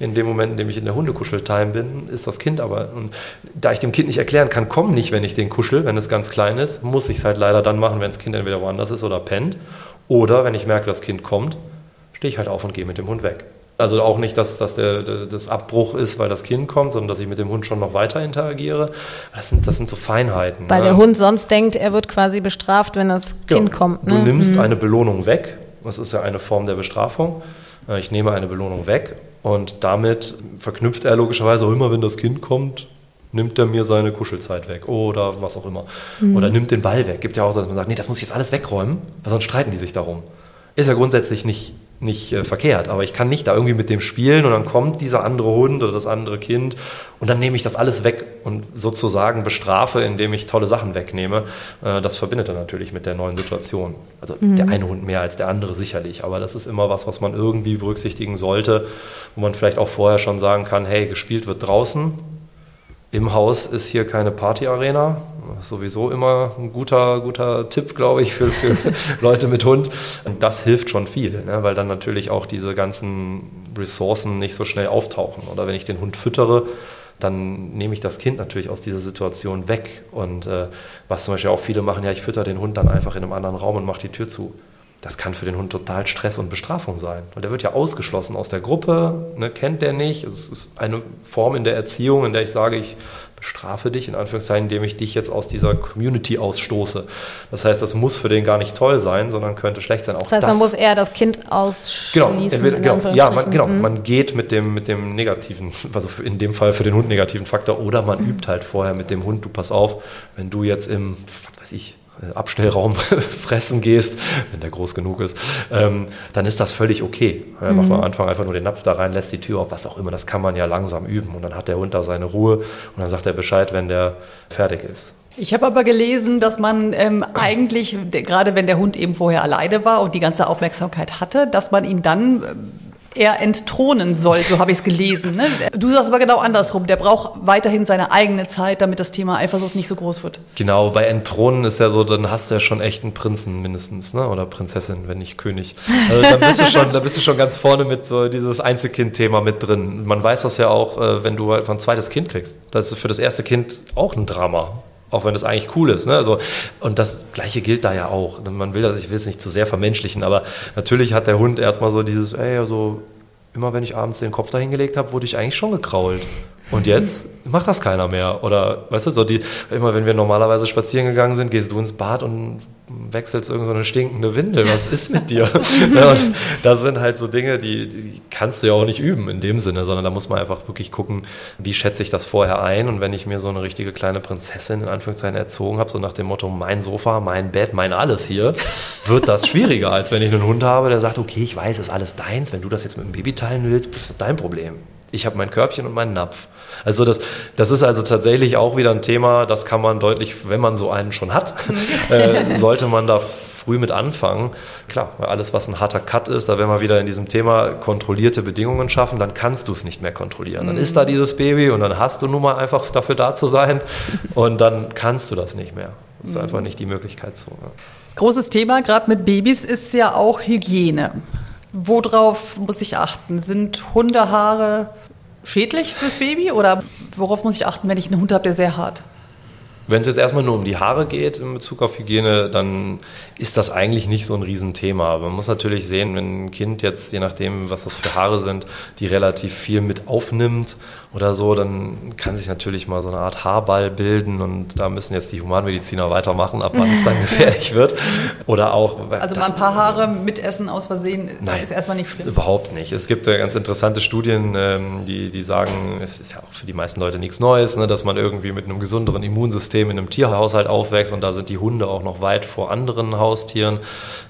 In dem Moment, in dem ich in der Hundekuscheltime bin, ist das Kind aber. Und da ich dem Kind nicht erklären kann, komm nicht, wenn ich den kuschel, wenn es ganz klein ist, muss ich es halt leider dann machen, wenn das Kind entweder woanders ist oder pennt. Oder wenn ich merke, das Kind kommt, stehe ich halt auf und gehe mit dem Hund weg. Also auch nicht, dass, dass der, das Abbruch ist, weil das Kind kommt, sondern dass ich mit dem Hund schon noch weiter interagiere. Das sind, das sind so Feinheiten. Weil ne? der Hund sonst denkt, er wird quasi bestraft, wenn das Kind ja, kommt. Ne? Du nimmst mhm. eine Belohnung weg. Das ist ja eine Form der Bestrafung. Äh, ich nehme eine Belohnung weg und damit verknüpft er logischerweise auch immer, wenn das Kind kommt, nimmt er mir seine Kuschelzeit weg oder was auch immer. Mhm. Oder nimmt den Ball weg. Gibt ja auch so, dass man sagt, nee, das muss ich jetzt alles wegräumen, weil sonst streiten die sich darum. Ist ja grundsätzlich nicht nicht äh, verkehrt, aber ich kann nicht da irgendwie mit dem spielen und dann kommt dieser andere Hund oder das andere Kind und dann nehme ich das alles weg und sozusagen bestrafe, indem ich tolle Sachen wegnehme. Äh, das verbindet er natürlich mit der neuen Situation. Also mhm. der eine Hund mehr als der andere sicherlich, aber das ist immer was, was man irgendwie berücksichtigen sollte, wo man vielleicht auch vorher schon sagen kann, hey, gespielt wird draußen, im Haus ist hier keine Partyarena. Sowieso immer ein guter, guter Tipp, glaube ich, für, für Leute mit Hund. Und das hilft schon viel, ne? weil dann natürlich auch diese ganzen Ressourcen nicht so schnell auftauchen. Oder wenn ich den Hund füttere, dann nehme ich das Kind natürlich aus dieser Situation weg. Und äh, was zum Beispiel auch viele machen, ja, ich fütter den Hund dann einfach in einem anderen Raum und mache die Tür zu das kann für den Hund total Stress und Bestrafung sein. Weil der wird ja ausgeschlossen aus der Gruppe, ne, kennt der nicht. Es ist eine Form in der Erziehung, in der ich sage, ich bestrafe dich, in Anführungszeichen, indem ich dich jetzt aus dieser Community ausstoße. Das heißt, das muss für den gar nicht toll sein, sondern könnte schlecht sein. Auch das heißt, das, man muss eher das Kind ausschließen. Genau, entweder, genau ja, man, genau, mhm. man geht mit dem, mit dem negativen, also in dem Fall für den Hund negativen Faktor, oder man mhm. übt halt vorher mit dem Hund, du pass auf, wenn du jetzt im, was weiß ich, Abstellraum fressen gehst, wenn der groß genug ist, ähm, dann ist das völlig okay. Ja, mhm. Macht man am Anfang einfach nur den Napf da rein, lässt die Tür auf, was auch immer, das kann man ja langsam üben. Und dann hat der Hund da seine Ruhe und dann sagt er Bescheid, wenn der fertig ist. Ich habe aber gelesen, dass man ähm, eigentlich, gerade wenn der Hund eben vorher alleine war und die ganze Aufmerksamkeit hatte, dass man ihn dann er entthronen soll, so habe ich es gelesen. Ne? Du sagst aber genau andersrum. Der braucht weiterhin seine eigene Zeit, damit das Thema Eifersucht nicht so groß wird. Genau, bei Entthronen ist ja so, dann hast du ja schon echt einen Prinzen mindestens, ne? oder Prinzessin, wenn nicht König. Also dann bist du schon, da bist du schon ganz vorne mit so dieses Einzelkind-Thema mit drin. Man weiß das ja auch, äh, wenn du halt ein zweites Kind kriegst. Das ist für das erste Kind auch ein Drama auch wenn das eigentlich cool ist. Ne? Also, und das Gleiche gilt da ja auch. Man will das, ich will es nicht zu sehr vermenschlichen, aber natürlich hat der Hund erstmal so dieses, ey, also immer wenn ich abends den Kopf dahingelegt habe, wurde ich eigentlich schon gekrault. Und jetzt macht das keiner mehr. Oder, weißt du, so die, immer wenn wir normalerweise spazieren gegangen sind, gehst du ins Bad und wechselst irgendeine so stinkende Windel. Was ist mit dir? ja, und das sind halt so Dinge, die, die, kannst du ja auch nicht üben in dem Sinne, sondern da muss man einfach wirklich gucken, wie schätze ich das vorher ein. Und wenn ich mir so eine richtige kleine Prinzessin in Anführungszeichen erzogen habe, so nach dem Motto, mein Sofa, mein Bett, mein alles hier, wird das schwieriger, als wenn ich einen Hund habe, der sagt, okay, ich weiß, ist alles deins. Wenn du das jetzt mit dem Baby teilen willst, ist das dein Problem. Ich habe mein Körbchen und meinen Napf. Also das, das ist also tatsächlich auch wieder ein Thema, das kann man deutlich, wenn man so einen schon hat, äh, sollte man da früh mit anfangen. Klar, alles, was ein harter Cut ist, da werden wir wieder in diesem Thema kontrollierte Bedingungen schaffen, dann kannst du es nicht mehr kontrollieren. Dann ist da dieses Baby und dann hast du nun mal einfach dafür da zu sein und dann kannst du das nicht mehr. Das ist einfach nicht die Möglichkeit so. Großes Thema, gerade mit Babys, ist ja auch Hygiene. Worauf muss ich achten? Sind Hundehaare schädlich fürs Baby oder worauf muss ich achten, wenn ich einen Hund habe, der sehr hart? Wenn es jetzt erstmal nur um die Haare geht in Bezug auf Hygiene, dann ist das eigentlich nicht so ein Riesenthema. Man muss natürlich sehen, wenn ein Kind jetzt, je nachdem, was das für Haare sind, die relativ viel mit aufnimmt oder so, dann kann sich natürlich mal so eine Art Haarball bilden und da müssen jetzt die Humanmediziner weitermachen, ab wann es dann gefährlich wird. Oder auch. Also mal ein paar Haare mitessen aus Versehen nein, ist erstmal nicht schlimm. Überhaupt nicht. Es gibt ja ganz interessante Studien, ähm, die, die sagen, es ist ja auch für die meisten Leute nichts Neues, ne, dass man irgendwie mit einem gesünderen Immunsystem in einem Tierhaushalt aufwächst und da sind die Hunde auch noch weit vor anderen Haustieren.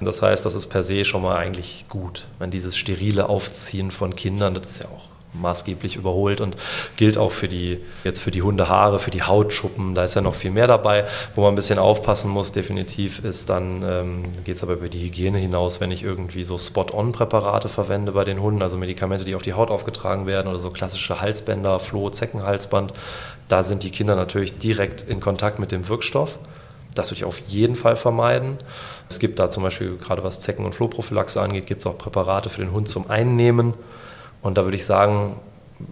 Das heißt, das ist per se schon mal eigentlich gut. Wenn dieses sterile Aufziehen von Kindern, das ist ja auch maßgeblich überholt und gilt auch für die, jetzt für die Hundehaare, für die Hautschuppen, da ist ja noch viel mehr dabei. Wo man ein bisschen aufpassen muss, definitiv, ist dann, ähm, geht es aber über die Hygiene hinaus, wenn ich irgendwie so Spot-on-Präparate verwende bei den Hunden, also Medikamente, die auf die Haut aufgetragen werden oder so klassische Halsbänder, Floh, Zeckenhalsband, da sind die Kinder natürlich direkt in Kontakt mit dem Wirkstoff. Das würde ich auf jeden Fall vermeiden. Es gibt da zum Beispiel, gerade was Zecken- und Flohprophylaxe angeht, gibt es auch Präparate für den Hund zum Einnehmen. Und da würde ich sagen,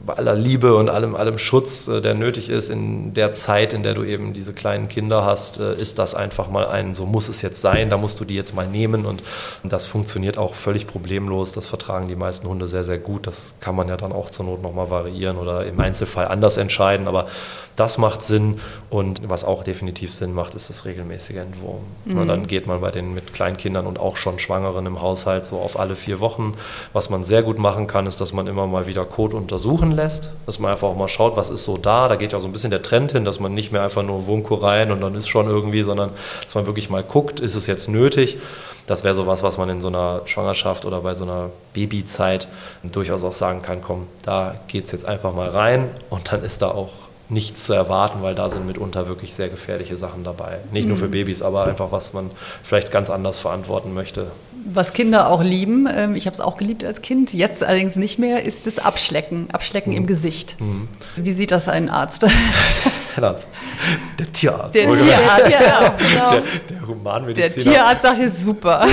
bei aller Liebe und allem, allem Schutz, äh, der nötig ist in der Zeit, in der du eben diese kleinen Kinder hast, äh, ist das einfach mal ein, so muss es jetzt sein, da musst du die jetzt mal nehmen und das funktioniert auch völlig problemlos. Das vertragen die meisten Hunde sehr, sehr gut. Das kann man ja dann auch zur Not nochmal variieren oder im Einzelfall anders entscheiden, aber das macht Sinn und was auch definitiv Sinn macht, ist das regelmäßige Entwurmen. Mhm. dann geht man bei den mit Kleinkindern und auch schon Schwangeren im Haushalt so auf alle vier Wochen. Was man sehr gut machen kann, ist, dass man immer mal wieder Kot untersuchen lässt, dass man einfach auch mal schaut, was ist so da. Da geht ja so ein bisschen der Trend hin, dass man nicht mehr einfach nur Wurmkur rein und dann ist schon irgendwie, sondern dass man wirklich mal guckt, ist es jetzt nötig. das wäre sowas, was man in so einer Schwangerschaft oder bei so einer Babyzeit durchaus auch sagen kann, komm, da geht es jetzt einfach mal rein und dann ist da auch nichts zu erwarten, weil da sind mitunter wirklich sehr gefährliche Sachen dabei. Nicht nur für mhm. Babys, aber einfach, was man vielleicht ganz anders verantworten möchte. Was Kinder auch lieben, ähm, ich habe es auch geliebt als Kind, jetzt allerdings nicht mehr, ist das Abschlecken. Abschlecken mhm. im Gesicht. Mhm. Wie sieht das ein Arzt? Der Arzt. Der Tierarzt. Der Tierarzt, ja, genau. Der, der Humanmediziner. Der Tierarzt sagt hier super.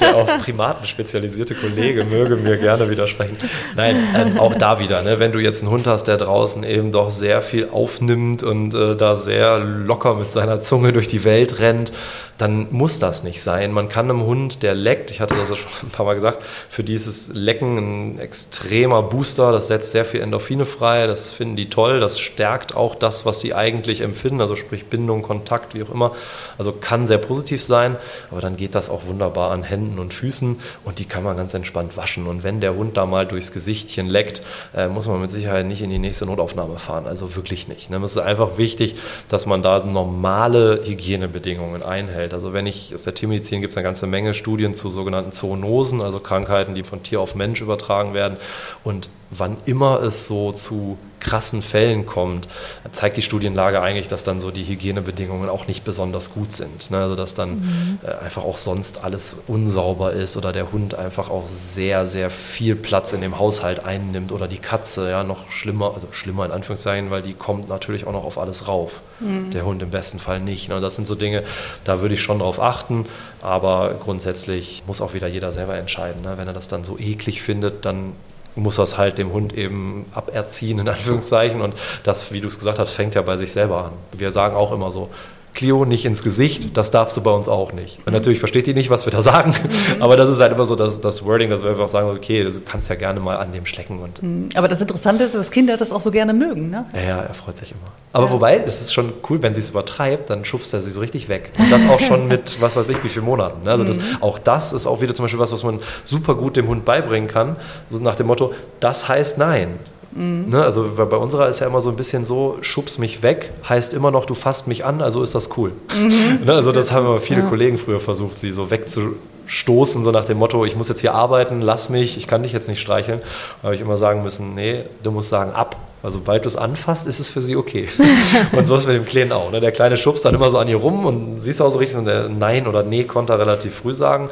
Der auf Primaten spezialisierte Kollege möge mir gerne widersprechen. Nein, ähm, auch da wieder, ne, wenn du jetzt einen Hund hast, der draußen eben doch sehr viel aufnimmt und äh, da sehr locker mit seiner Zunge durch die Welt rennt, dann muss das nicht sein. Man kann einem Hund, der leckt, ich hatte das ja schon ein paar Mal gesagt, für die ist das Lecken ein extremer Booster, das setzt sehr viel Endorphine frei, das finden die toll, das stärkt auch das, was sie eigentlich empfinden, also sprich Bindung, Kontakt, wie auch immer. Also kann sehr positiv sein, aber dann geht das auch wunderbar an Händen und Füßen und die kann man ganz entspannt waschen. Und wenn der Hund da mal durchs Gesichtchen leckt, äh, muss man mit Sicherheit nicht in die nächste Notaufnahme fahren, also wirklich nicht. Ne? Es ist einfach wichtig, dass man da normale Hygienebedingungen einhält. Also wenn ich, aus der Tiermedizin gibt es eine ganze Menge Studien zu sogenannten Zoonosen, also Krankheiten, die von Tier auf Mensch übertragen werden. Und wann immer es so zu krassen Fällen kommt, zeigt die Studienlage eigentlich, dass dann so die Hygienebedingungen auch nicht besonders gut sind. Ne? Also dass dann mhm. äh, einfach auch sonst alles unsauber ist oder der Hund einfach auch sehr, sehr viel Platz in dem Haushalt einnimmt oder die Katze, ja, noch schlimmer, also schlimmer in Anführungszeichen, weil die kommt natürlich auch noch auf alles rauf. Mhm. Der Hund im besten Fall nicht. Ne? Das sind so Dinge, da würde ich schon drauf achten, aber grundsätzlich muss auch wieder jeder selber entscheiden. Ne? Wenn er das dann so eklig findet, dann muss das halt dem Hund eben aberziehen, in Anführungszeichen. Und das, wie du es gesagt hast, fängt ja bei sich selber an. Wir sagen auch immer so, Clio nicht ins Gesicht, das darfst du bei uns auch nicht. Und natürlich versteht die nicht, was wir da sagen, mhm. aber das ist halt immer so das, das Wording, dass wir einfach sagen, okay, du kannst ja gerne mal an dem schlecken. Und mhm. aber das Interessante ist, dass Kinder das auch so gerne mögen, ne? Ja, ja, er freut sich immer. Aber ja. wobei, es ist schon cool, wenn sie es übertreibt, dann schubst er sie so richtig weg. Und das auch schon mit, was weiß ich, wie vielen Monaten. Ne? Also das, mhm. auch das ist auch wieder zum Beispiel was, was man super gut dem Hund beibringen kann. So nach dem Motto, das heißt nein. Mhm. Ne, also bei unserer ist ja immer so ein bisschen so, schubs mich weg, heißt immer noch, du fasst mich an, also ist das cool. Mhm. Ne, also das haben immer viele ja. Kollegen früher versucht, sie so wegzustoßen, so nach dem Motto, ich muss jetzt hier arbeiten, lass mich, ich kann dich jetzt nicht streicheln. Da habe ich immer sagen müssen, nee, du musst sagen, ab. Also sobald du es anfasst, ist es für sie okay. und so ist mit dem Kleinen auch. Ne? Der Kleine schubst dann immer so an ihr rum und siehst auch so richtig, und der Nein oder Nee konnte er relativ früh sagen.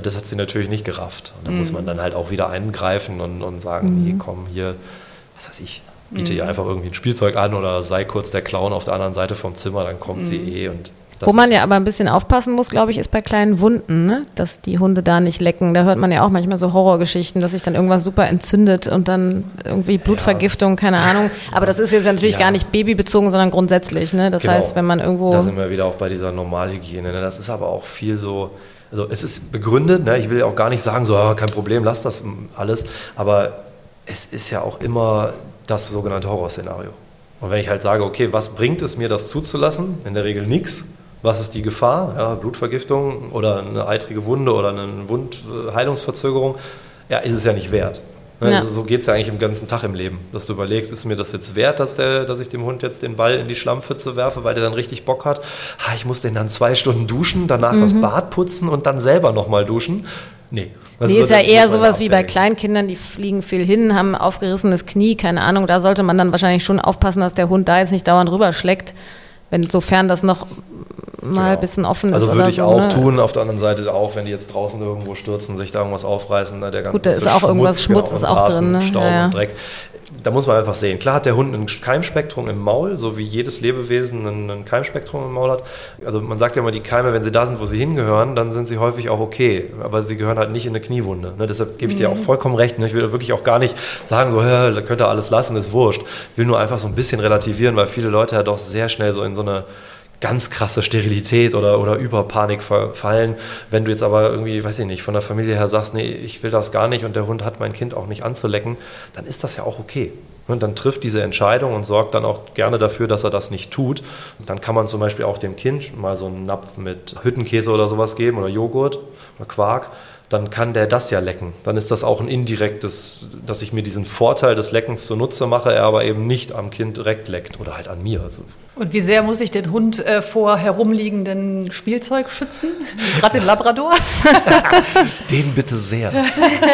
Das hat sie natürlich nicht gerafft. Und da mhm. muss man dann halt auch wieder eingreifen und, und sagen, mhm. nee, komm, hier was weiß ich, biete mhm. ihr einfach irgendwie ein Spielzeug an oder sei kurz der Clown auf der anderen Seite vom Zimmer, dann kommt mhm. sie eh und wo man ja aber ein bisschen aufpassen muss, glaube ich, ist bei kleinen Wunden, ne? dass die Hunde da nicht lecken. Da hört man ja auch manchmal so Horrorgeschichten, dass sich dann irgendwas super entzündet und dann irgendwie Blutvergiftung, ja. keine Ahnung. Aber das ist jetzt natürlich ja. gar nicht babybezogen, sondern grundsätzlich. Ne? Das genau. heißt, wenn man irgendwo. Da sind wir wieder auch bei dieser Normalhygiene. Ne? Das ist aber auch viel so. Also es ist begründet, ne? ich will ja auch gar nicht sagen, so ah, kein Problem, lass das alles. Aber es ist ja auch immer das sogenannte Horrorszenario. Und wenn ich halt sage, okay, was bringt es mir, das zuzulassen? In der Regel nichts. Was ist die Gefahr? Ja, Blutvergiftung oder eine eitrige Wunde oder eine Wundheilungsverzögerung? Ja, ist es ja nicht wert. Ja. Also so geht es ja eigentlich im ganzen Tag im Leben, dass du überlegst, ist mir das jetzt wert, dass, der, dass ich dem Hund jetzt den Ball in die Schlammpfütze werfe, weil der dann richtig Bock hat. Ha, ich muss den dann zwei Stunden duschen, danach mhm. das Bad putzen und dann selber nochmal duschen. Nee. Das nee, ist ja eher sowas wie bei Kleinkindern, die fliegen viel hin, haben aufgerissenes Knie, keine Ahnung. Da sollte man dann wahrscheinlich schon aufpassen, dass der Hund da jetzt nicht dauernd rüberschlägt. Wenn, sofern das noch mal genau. ein bisschen offen also ist. Also würde ich so, auch ne? tun, auf der anderen Seite auch, wenn die jetzt draußen irgendwo stürzen, sich da irgendwas aufreißen. Ne, der ganze Gut, da ist auch Schmutz, irgendwas, Schmutz genau, ist auch Rasen, drin. Ne? Staub ja, und Dreck da muss man einfach sehen. Klar hat der Hund ein Keimspektrum im Maul, so wie jedes Lebewesen ein, Keimspektrum im Maul hat. Also man sagt ja immer, die Keime, wenn sie da sind, wo sie hingehören, dann sind sie häufig auch okay. Aber sie gehören halt nicht in eine Kniewunde. Ne? Deshalb gebe ich dir auch mhm. vollkommen recht. Ne? Ich will wirklich auch gar nicht sagen, so, da könnt ihr alles lassen, ist wurscht. Ich will nur einfach so ein bisschen relativieren, weil viele Leute ja doch sehr schnell so in so eine ganz krasse Sterilität oder, oder Überpanik fallen. Wenn du jetzt aber irgendwie, weiß ich nicht, von der Familie her sagst, nee, ich will das gar nicht und der Hund hat mein Kind auch nicht anzulecken, dann ist das ja auch okay. Und dann trifft diese Entscheidung und sorgt dann auch gerne dafür, dass er das nicht tut. Und dann kann man zum Beispiel auch dem Kind mal so einen Napf mit Hüttenkäse oder sowas geben oder Joghurt oder Quark. Dann kann der das ja lecken. Dann ist das auch ein indirektes, dass ich mir diesen Vorteil des Leckens zunutze mache, er aber eben nicht am Kind direkt leckt oder halt an mir. Also Und wie sehr muss ich den Hund äh, vor herumliegenden Spielzeug schützen? Gerade den Labrador? den bitte sehr.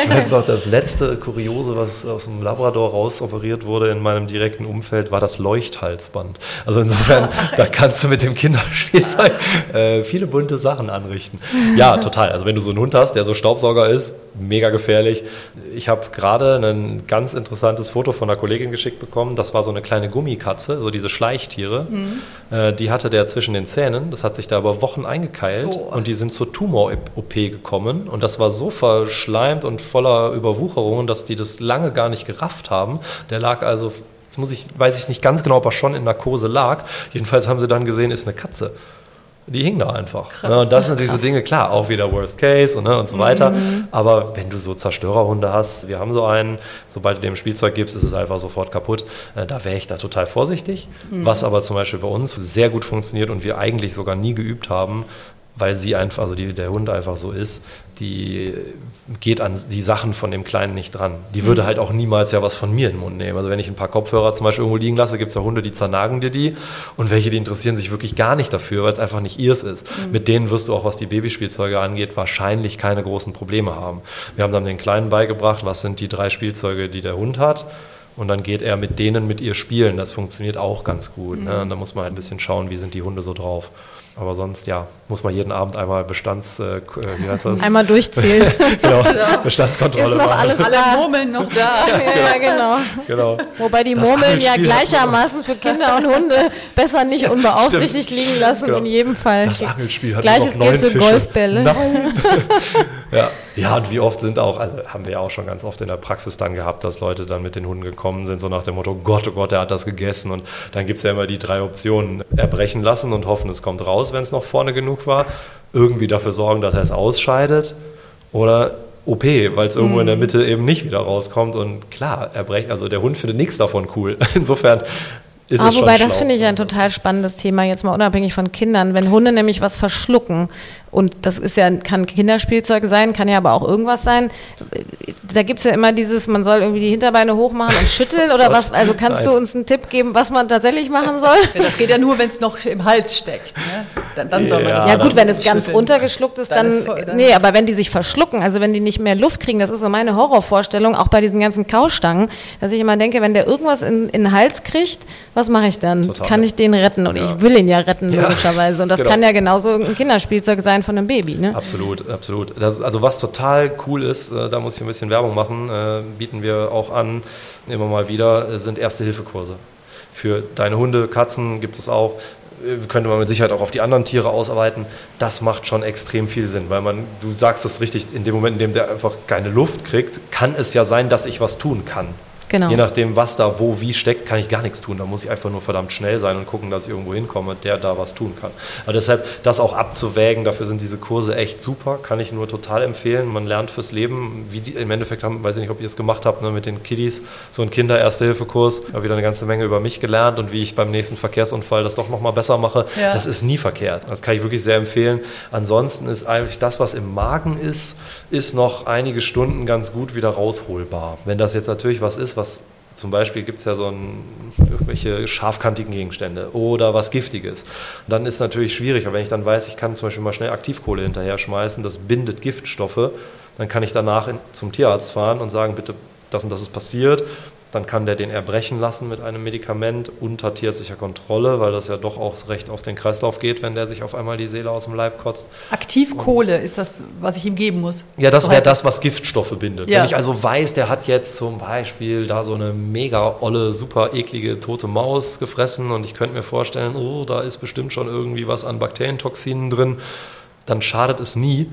Ich weiß noch, das letzte Kuriose, was aus dem Labrador rausoperiert wurde in meinem direkten Umfeld, war das Leuchthalsband. Also insofern, Ach, da kannst du mit dem Kinderspielzeug äh, viele bunte Sachen anrichten. Ja, total. Also wenn du so einen Hund hast, der so Staubsauger ist, mega gefährlich. Ich habe gerade ein ganz interessantes Foto von einer Kollegin geschickt bekommen. Das war so eine kleine Gummikatze, so diese Schleichtiere. Mhm. Äh, die hatte der zwischen den Zähnen. Das hat sich da aber Wochen eingekeilt oh. und die sind zur Tumor-OP gekommen. Und das war so verschleimt und voller Überwucherungen, dass die das lange gar nicht gerafft haben. Der lag also Jetzt muss ich, weiß ich nicht ganz genau, ob er schon in Narkose lag. Jedenfalls haben sie dann gesehen, ist eine Katze die hingen da einfach. Krass, ne? Und das sind natürlich krass. so Dinge, klar, auch wieder Worst Case und, ne, und so weiter. Mhm. Aber wenn du so Zerstörerhunde hast, wir haben so einen, sobald du dem Spielzeug gibst, ist es einfach sofort kaputt. Äh, da wäre ich da total vorsichtig. Mhm. Was aber zum Beispiel bei uns sehr gut funktioniert und wir eigentlich sogar nie geübt haben, weil sie einfach, also die, der Hund einfach so ist, die geht an die Sachen von dem Kleinen nicht dran. Die würde mhm. halt auch niemals ja was von mir in den Mund nehmen. Also wenn ich ein paar Kopfhörer zum Beispiel irgendwo liegen lasse, gibt es ja Hunde, die zernagen dir die und welche, die interessieren sich wirklich gar nicht dafür, weil es einfach nicht ihrs ist. Mhm. Mit denen wirst du auch, was die Babyspielzeuge angeht, wahrscheinlich keine großen Probleme haben. Wir haben dann den Kleinen beigebracht, was sind die drei Spielzeuge, die der Hund hat. Und dann geht er mit denen mit ihr spielen. Das funktioniert auch ganz gut. Mhm. Ne? Und da muss man halt ein bisschen schauen, wie sind die Hunde so drauf. Aber sonst, ja, muss man jeden Abend einmal Bestands, äh, äh wie heißt das? Einmal durchzählen. genau, ja. Bestandskontrolle machen. Alles, alle Murmeln noch da. ja, genau. genau. Wobei die das Murmeln ja gleichermaßen für Kinder und Hunde besser nicht unbeaufsichtigt Stimmt. liegen lassen, genau. in jedem Fall. Das Angelspiel hat Gleiches gilt für Fische. Golfbälle. Nein. ja. ja, und wie oft sind auch, also haben wir ja auch schon ganz oft in der Praxis dann gehabt, dass Leute dann mit den Hunden gekommen sind, so nach dem Motto, Gott, oh Gott, er hat das gegessen. Und dann gibt es ja immer die drei Optionen, erbrechen lassen und hoffen, es kommt raus wenn es noch vorne genug war, irgendwie dafür sorgen, dass er es ausscheidet oder OP, weil es irgendwo mm. in der mhm. Mitte eben nicht wieder rauskommt und klar, erbrechen, also der Hund findet nichts davon cool. Insofern ist ah, es wobei, schon das finde ich ein total spannendes Thema, jetzt mal unabhängig von Kindern. Wenn Hunde nämlich was verschlucken, und das ist ja, kann Kinderspielzeug sein, kann ja aber auch irgendwas sein. Da gibt es ja immer dieses, man soll irgendwie die Hinterbeine hochmachen und schütteln oder was. Also kannst Nein. du uns einen Tipp geben, was man tatsächlich machen soll? das geht ja nur, wenn es noch im Hals steckt. Ne? Dann, dann soll man ja, das Ja gut, wenn es ganz runtergeschluckt ist, dann, dann, dann, Nee, aber wenn die sich verschlucken, also wenn die nicht mehr Luft kriegen, das ist so meine Horrorvorstellung, auch bei diesen ganzen Kaustangen, dass ich immer denke, wenn der irgendwas in, in den Hals kriegt, was mache ich dann? Total. Kann ich den retten? Und ja. ich will ihn ja retten, logischerweise. Und das genau. kann ja genauso ein Kinderspielzeug sein von einem Baby. Ne? Absolut, absolut. Das, also was total cool ist, äh, da muss ich ein bisschen Werbung machen, äh, bieten wir auch an, immer mal wieder, äh, sind Erste-Hilfe-Kurse. Für deine Hunde, Katzen gibt es auch könnte man mit Sicherheit auch auf die anderen Tiere ausarbeiten. Das macht schon extrem viel Sinn, weil man, du sagst es richtig, in dem Moment, in dem der einfach keine Luft kriegt, kann es ja sein, dass ich was tun kann. Genau. Je nachdem, was da wo wie steckt, kann ich gar nichts tun. Da muss ich einfach nur verdammt schnell sein und gucken, dass ich irgendwo hinkomme, der da was tun kann. Aber deshalb, das auch abzuwägen, dafür sind diese Kurse echt super, kann ich nur total empfehlen. Man lernt fürs Leben, wie die im Endeffekt haben, weiß ich nicht, ob ihr es gemacht habt, ne, mit den Kiddies, so ein Kinder-Erste-Hilfe-Kurs. Ich habe wieder eine ganze Menge über mich gelernt und wie ich beim nächsten Verkehrsunfall das doch nochmal besser mache. Ja. Das ist nie verkehrt. Das kann ich wirklich sehr empfehlen. Ansonsten ist eigentlich das, was im Magen ist, ist noch einige Stunden ganz gut wieder rausholbar. Wenn das jetzt natürlich was ist, was was zum Beispiel gibt es ja so ein, irgendwelche scharfkantigen Gegenstände oder was Giftiges. Und dann ist es natürlich schwierig, aber wenn ich dann weiß, ich kann zum Beispiel mal schnell Aktivkohle hinterher schmeißen, das bindet Giftstoffe, dann kann ich danach in, zum Tierarzt fahren und sagen, bitte, das und das ist passiert, dann kann der den erbrechen lassen mit einem Medikament unter tierärztlicher Kontrolle, weil das ja doch auch recht auf den Kreislauf geht, wenn der sich auf einmal die Seele aus dem Leib kotzt. Aktivkohle ist das, was ich ihm geben muss. Ja, das so wäre das, was Giftstoffe bindet. Ja. Wenn ich also weiß, der hat jetzt zum Beispiel da so eine mega olle, super eklige tote Maus gefressen und ich könnte mir vorstellen, oh, da ist bestimmt schon irgendwie was an Bakterientoxinen drin, dann schadet es nie,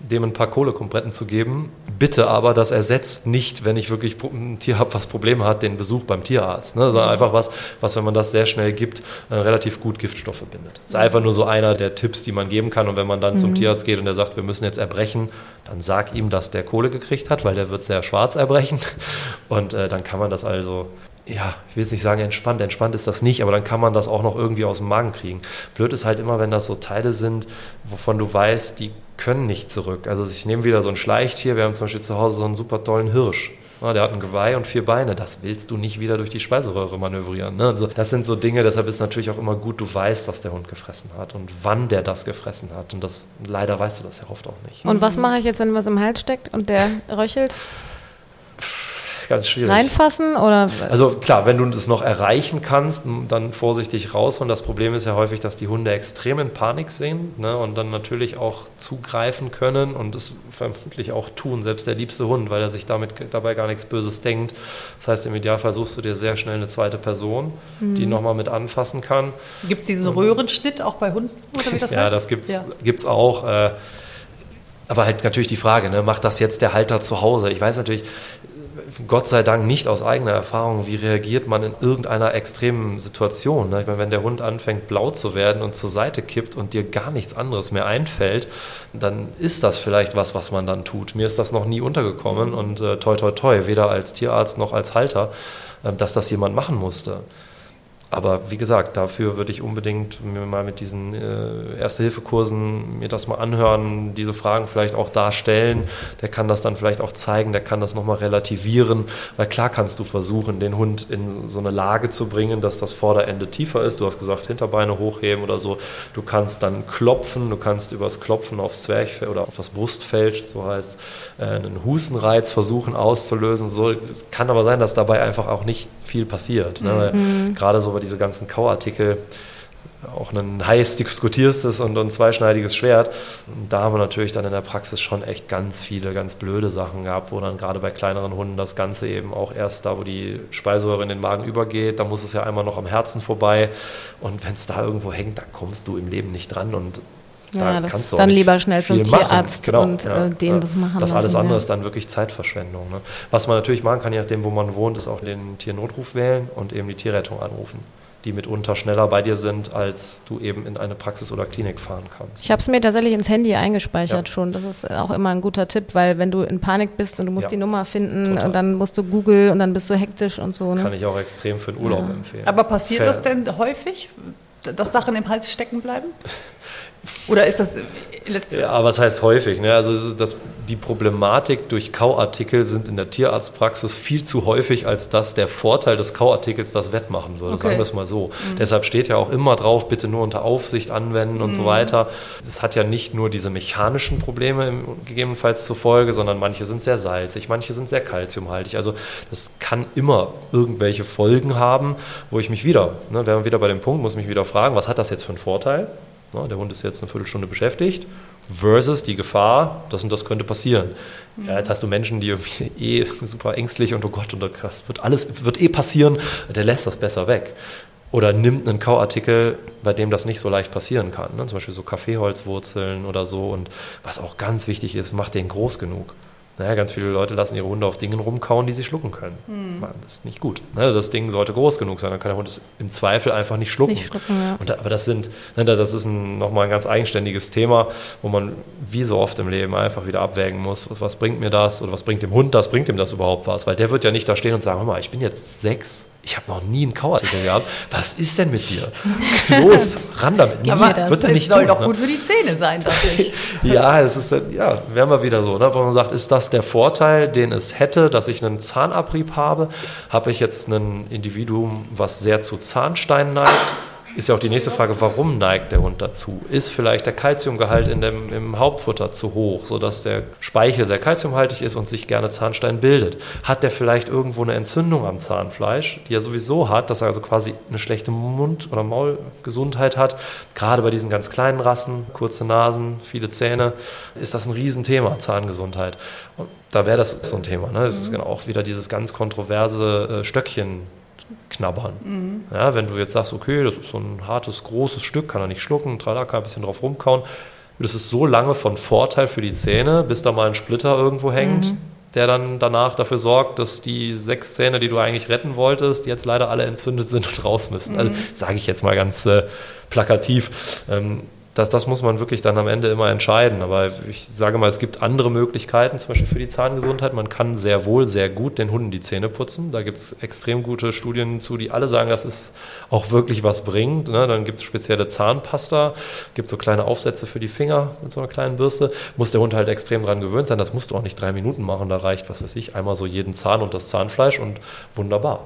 dem ein paar Kohlekompretten zu geben. Bitte aber, das ersetzt nicht, wenn ich wirklich ein Tier habe, was Probleme hat, den Besuch beim Tierarzt. Ne? Sondern einfach was, was, wenn man das sehr schnell gibt, äh, relativ gut Giftstoffe bindet. Das ist einfach nur so einer der Tipps, die man geben kann. Und wenn man dann mhm. zum Tierarzt geht und der sagt, wir müssen jetzt erbrechen, dann sag ihm, dass der Kohle gekriegt hat, weil der wird sehr schwarz erbrechen. Und äh, dann kann man das also ja, ich will jetzt nicht sagen entspannt, entspannt ist das nicht, aber dann kann man das auch noch irgendwie aus dem Magen kriegen. Blöd ist halt immer, wenn das so Teile sind, wovon du weißt, die können nicht zurück. Also ich nehme wieder so ein Schleichtier, wir haben zum Beispiel zu Hause so einen super tollen Hirsch. Ah, der hat ein Geweih und vier Beine. Das willst du nicht wieder durch die Speiseröhre manövrieren. Ne? Also das sind so Dinge, deshalb ist natürlich auch immer gut, du weißt, was der Hund gefressen hat und wann der das gefressen hat. Und das leider weißt du das ja oft auch nicht. Und was mache ich jetzt, wenn was im Hals steckt und der röchelt? Ganz schwierig. Reinfassen oder? Also klar, wenn du das noch erreichen kannst, dann vorsichtig raus. Und das Problem ist ja häufig, dass die Hunde extrem in Panik sind ne, und dann natürlich auch zugreifen können und es vermutlich auch tun, selbst der liebste Hund, weil er sich damit dabei gar nichts Böses denkt. Das heißt, im Idealfall suchst du dir sehr schnell eine zweite Person, mhm. die nochmal mit anfassen kann. Gibt es diesen Röhrenschnitt auch bei Hunden? Oder wie das ja, heißt? das gibt es ja. auch. Äh, aber halt natürlich die Frage, ne, macht das jetzt der Halter zu Hause? Ich weiß natürlich, Gott sei Dank nicht aus eigener Erfahrung, wie reagiert man in irgendeiner extremen Situation. Ne? Ich meine, wenn der Hund anfängt blau zu werden und zur Seite kippt und dir gar nichts anderes mehr einfällt, dann ist das vielleicht was, was man dann tut. Mir ist das noch nie untergekommen und äh, toi toi toi, weder als Tierarzt noch als Halter, äh, dass das jemand machen musste. Aber wie gesagt, dafür würde ich unbedingt mir mal mit diesen äh, Erste-Hilfe-Kursen mir das mal anhören, diese Fragen vielleicht auch darstellen. Der kann das dann vielleicht auch zeigen, der kann das nochmal relativieren. Weil klar kannst du versuchen, den Hund in so eine Lage zu bringen, dass das Vorderende tiefer ist. Du hast gesagt, Hinterbeine hochheben oder so. Du kannst dann klopfen, du kannst übers Klopfen aufs Zwerchfell oder auf das Brustfeld, so heißt, äh, einen Hustenreiz versuchen auszulösen. So, es kann aber sein, dass dabei einfach auch nicht viel passiert. Ne? Mhm. Gerade so aber diese ganzen Kauartikel auch ein heiß diskutiertes und ein zweischneidiges Schwert. Und da haben wir natürlich dann in der Praxis schon echt ganz viele ganz blöde Sachen gehabt, wo dann gerade bei kleineren Hunden das Ganze eben auch erst da, wo die Speiseröhre in den Magen übergeht, da muss es ja einmal noch am Herzen vorbei. Und wenn es da irgendwo hängt, da kommst du im Leben nicht dran und ja, da das dann lieber schnell zum Tierarzt genau, und ja, äh, den ja. das machen Das lassen, alles andere ist dann wirklich Zeitverschwendung. Ne? Was man natürlich machen kann, je nachdem, wo man wohnt, ist auch den Tiernotruf wählen und eben die Tierrettung anrufen die mitunter schneller bei dir sind, als du eben in eine Praxis oder Klinik fahren kannst. Ich habe es mir tatsächlich ins Handy eingespeichert ja. schon. Das ist auch immer ein guter Tipp, weil wenn du in Panik bist und du musst ja. die Nummer finden Total. und dann musst du Google und dann bist du hektisch und so. Ne? Kann ich auch extrem für den Urlaub ja. empfehlen. Aber passiert Fair. das denn häufig, dass Sachen im Hals stecken bleiben? Oder ist das letzte Ja, was heißt häufig? Ne? Also das, die Problematik durch Kauartikel sind in der Tierarztpraxis viel zu häufig, als dass der Vorteil des Kauartikels das wettmachen würde. Okay. Sagen wir es mal so. Mhm. Deshalb steht ja auch immer drauf, bitte nur unter Aufsicht anwenden und mhm. so weiter. Es hat ja nicht nur diese mechanischen Probleme gegebenenfalls zur Folge, sondern manche sind sehr salzig, manche sind sehr kalziumhaltig. Also das kann immer irgendwelche Folgen haben, wo ich mich wieder, ne, wären wir wieder bei dem Punkt, muss mich wieder fragen, was hat das jetzt für einen Vorteil? Der Hund ist jetzt eine Viertelstunde beschäftigt, versus die Gefahr, das und das könnte passieren. Ja, jetzt hast du Menschen, die eh super ängstlich und oh Gott, und das wird alles, wird eh passieren, der lässt das besser weg. Oder nimmt einen Kauartikel, bei dem das nicht so leicht passieren kann. Ne? Zum Beispiel so Kaffeeholzwurzeln oder so. Und was auch ganz wichtig ist, macht den groß genug. Naja, ganz viele Leute lassen ihre Hunde auf Dingen rumkauen, die sie schlucken können. Hm. Das ist nicht gut. Ne? Das Ding sollte groß genug sein, dann kann der Hund es im Zweifel einfach nicht schlucken. Nicht schlucken ja. Und, aber das sind, ne, das ist ein, nochmal ein ganz eigenständiges Thema, wo man wie so oft im Leben einfach wieder abwägen muss, was bringt mir das oder was bringt dem Hund das, bringt ihm das überhaupt was? Weil der wird ja nicht da stehen und sagen, hör mal, ich bin jetzt sechs ich habe noch nie einen Kauartikel gehabt. Was ist denn mit dir? Los, ran damit. Nie, Aber das wird er nicht soll tun, doch ne? gut für die Zähne sein, dachte ich. ja, es ist, ja, wären wir wieder so, ne? wo man sagt, ist das der Vorteil, den es hätte, dass ich einen Zahnabrieb habe? Habe ich jetzt ein Individuum, was sehr zu Zahnstein neigt? Ist ja auch die nächste Frage, warum neigt der Hund dazu? Ist vielleicht der Kalziumgehalt in dem, im Hauptfutter zu hoch, sodass der Speichel sehr kalziumhaltig ist und sich gerne Zahnstein bildet? Hat der vielleicht irgendwo eine Entzündung am Zahnfleisch, die er sowieso hat, dass er also quasi eine schlechte Mund- oder Maulgesundheit hat? Gerade bei diesen ganz kleinen Rassen, kurze Nasen, viele Zähne, ist das ein Riesenthema, Zahngesundheit. Und da wäre das so ein Thema. Ne? Das ist mhm. genau auch wieder dieses ganz kontroverse äh, Stöckchen knabbern. Mhm. Ja, wenn du jetzt sagst, okay, das ist so ein hartes, großes Stück, kann er nicht schlucken, tralala, kann ein bisschen drauf rumkauen. Das ist so lange von Vorteil für die Zähne, bis da mal ein Splitter irgendwo hängt, mhm. der dann danach dafür sorgt, dass die sechs Zähne, die du eigentlich retten wolltest, jetzt leider alle entzündet sind und raus müssen. Also, mhm. Also sage ich jetzt mal ganz äh, plakativ. Ähm, das, das muss man wirklich dann am Ende immer entscheiden. Aber ich sage mal, es gibt andere Möglichkeiten, zum Beispiel für die Zahngesundheit. Man kann sehr wohl, sehr gut den Hunden die Zähne putzen. Da gibt es extrem gute Studien zu, die alle sagen, dass es auch wirklich was bringt. Ne? Dann gibt es spezielle Zahnpasta, gibt so kleine Aufsätze für die Finger mit so einer kleinen Bürste. Muss der Hund halt extrem dran gewöhnt sein. Das musst du auch nicht drei Minuten machen. Da reicht, was weiß ich, einmal so jeden Zahn und das Zahnfleisch und wunderbar.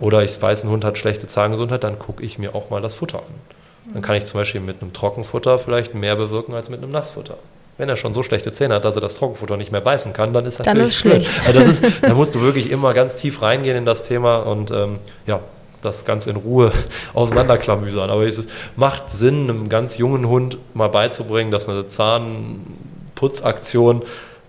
Oder ich weiß, ein Hund hat schlechte Zahngesundheit, dann gucke ich mir auch mal das Futter an. Dann kann ich zum Beispiel mit einem Trockenfutter vielleicht mehr bewirken als mit einem Nassfutter. Wenn er schon so schlechte Zähne hat, dass er das Trockenfutter nicht mehr beißen kann, dann ist das dann natürlich ist schlecht. Also das ist, da musst du wirklich immer ganz tief reingehen in das Thema und ähm, ja, das ganz in Ruhe auseinanderklamüsern. Aber es macht Sinn, einem ganz jungen Hund mal beizubringen, dass eine Zahnputzaktion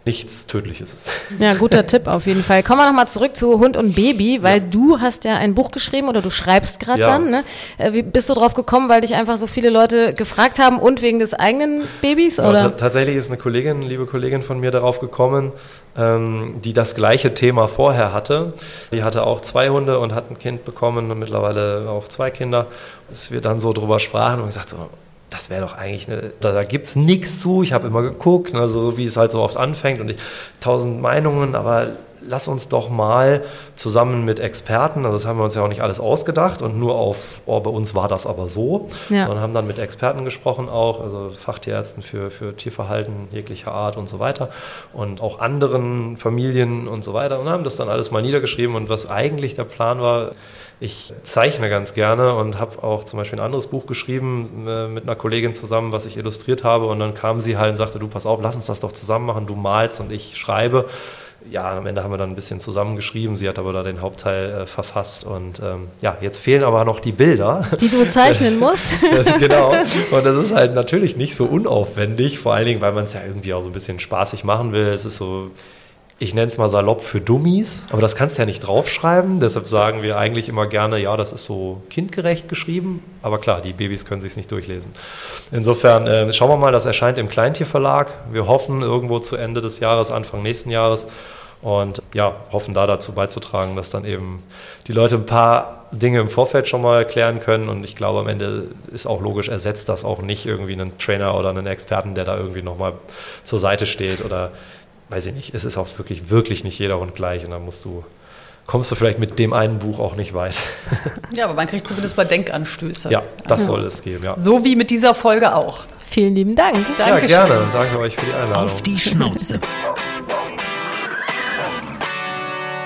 nichts Tödliches ist. Ja, guter Tipp auf jeden Fall. Kommen wir nochmal zurück zu Hund und Baby, weil ja. du hast ja ein Buch geschrieben oder du schreibst gerade ja. dann. Ne? Äh, wie bist du drauf gekommen, weil dich einfach so viele Leute gefragt haben und wegen des eigenen Babys? Ja, oder? Tatsächlich ist eine Kollegin, liebe Kollegin von mir darauf gekommen, ähm, die das gleiche Thema vorher hatte. Die hatte auch zwei Hunde und hat ein Kind bekommen und mittlerweile auch zwei Kinder. Dass wir dann so drüber sprachen und gesagt so, das wäre doch eigentlich eine, da, da gibt es nichts zu. Ich habe immer geguckt, ne, so wie es halt so oft anfängt und ich, tausend Meinungen, aber lass uns doch mal zusammen mit Experten, also das haben wir uns ja auch nicht alles ausgedacht und nur auf, oh, bei uns war das aber so, ja. sondern haben dann mit Experten gesprochen auch, also Fachtierärzten für, für Tierverhalten jeglicher Art und so weiter und auch anderen Familien und so weiter und haben das dann alles mal niedergeschrieben und was eigentlich der Plan war, ich zeichne ganz gerne und habe auch zum Beispiel ein anderes Buch geschrieben äh, mit einer Kollegin zusammen, was ich illustriert habe. Und dann kam sie halt und sagte, du pass auf, lass uns das doch zusammen machen. Du malst und ich schreibe. Ja, am Ende haben wir dann ein bisschen zusammengeschrieben. Sie hat aber da den Hauptteil äh, verfasst. Und ähm, ja, jetzt fehlen aber noch die Bilder. Die du zeichnen musst. genau. Und das ist halt natürlich nicht so unaufwendig, vor allen Dingen, weil man es ja irgendwie auch so ein bisschen spaßig machen will. Es ist so ich nenne es mal salopp für Dummies, aber das kannst du ja nicht draufschreiben. Deshalb sagen wir eigentlich immer gerne, ja, das ist so kindgerecht geschrieben. Aber klar, die Babys können sich nicht durchlesen. Insofern äh, schauen wir mal, das erscheint im Kleintierverlag. Wir hoffen irgendwo zu Ende des Jahres, Anfang nächsten Jahres. Und ja, hoffen da dazu beizutragen, dass dann eben die Leute ein paar Dinge im Vorfeld schon mal erklären können. Und ich glaube, am Ende ist auch logisch, ersetzt das auch nicht irgendwie einen Trainer oder einen Experten, der da irgendwie nochmal zur Seite steht oder weiß ich nicht, es ist auch wirklich, wirklich nicht jeder Hund gleich und dann musst du, kommst du vielleicht mit dem einen Buch auch nicht weit. Ja, aber man kriegt zumindest mal Denkanstöße. Ja, das ja. soll es geben, ja. So wie mit dieser Folge auch. Vielen lieben Dank. Dankeschön. Ja, gerne. Danke euch für die Einladung. Auf die Schnauze.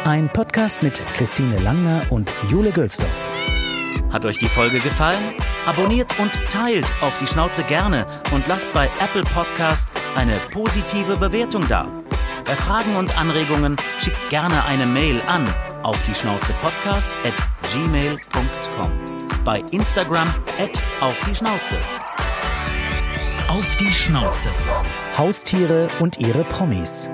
Ein Podcast mit Christine Langner und Jule Gülsdorf. Hat euch die Folge gefallen? Abonniert und teilt auf die Schnauze gerne und lasst bei Apple Podcast eine positive Bewertung da. Bei Fragen und Anregungen schickt gerne eine Mail an auf die Schnauze Podcast at gmail.com. Bei Instagram at auf die Schnauze. Auf die Schnauze. Haustiere und ihre Promis.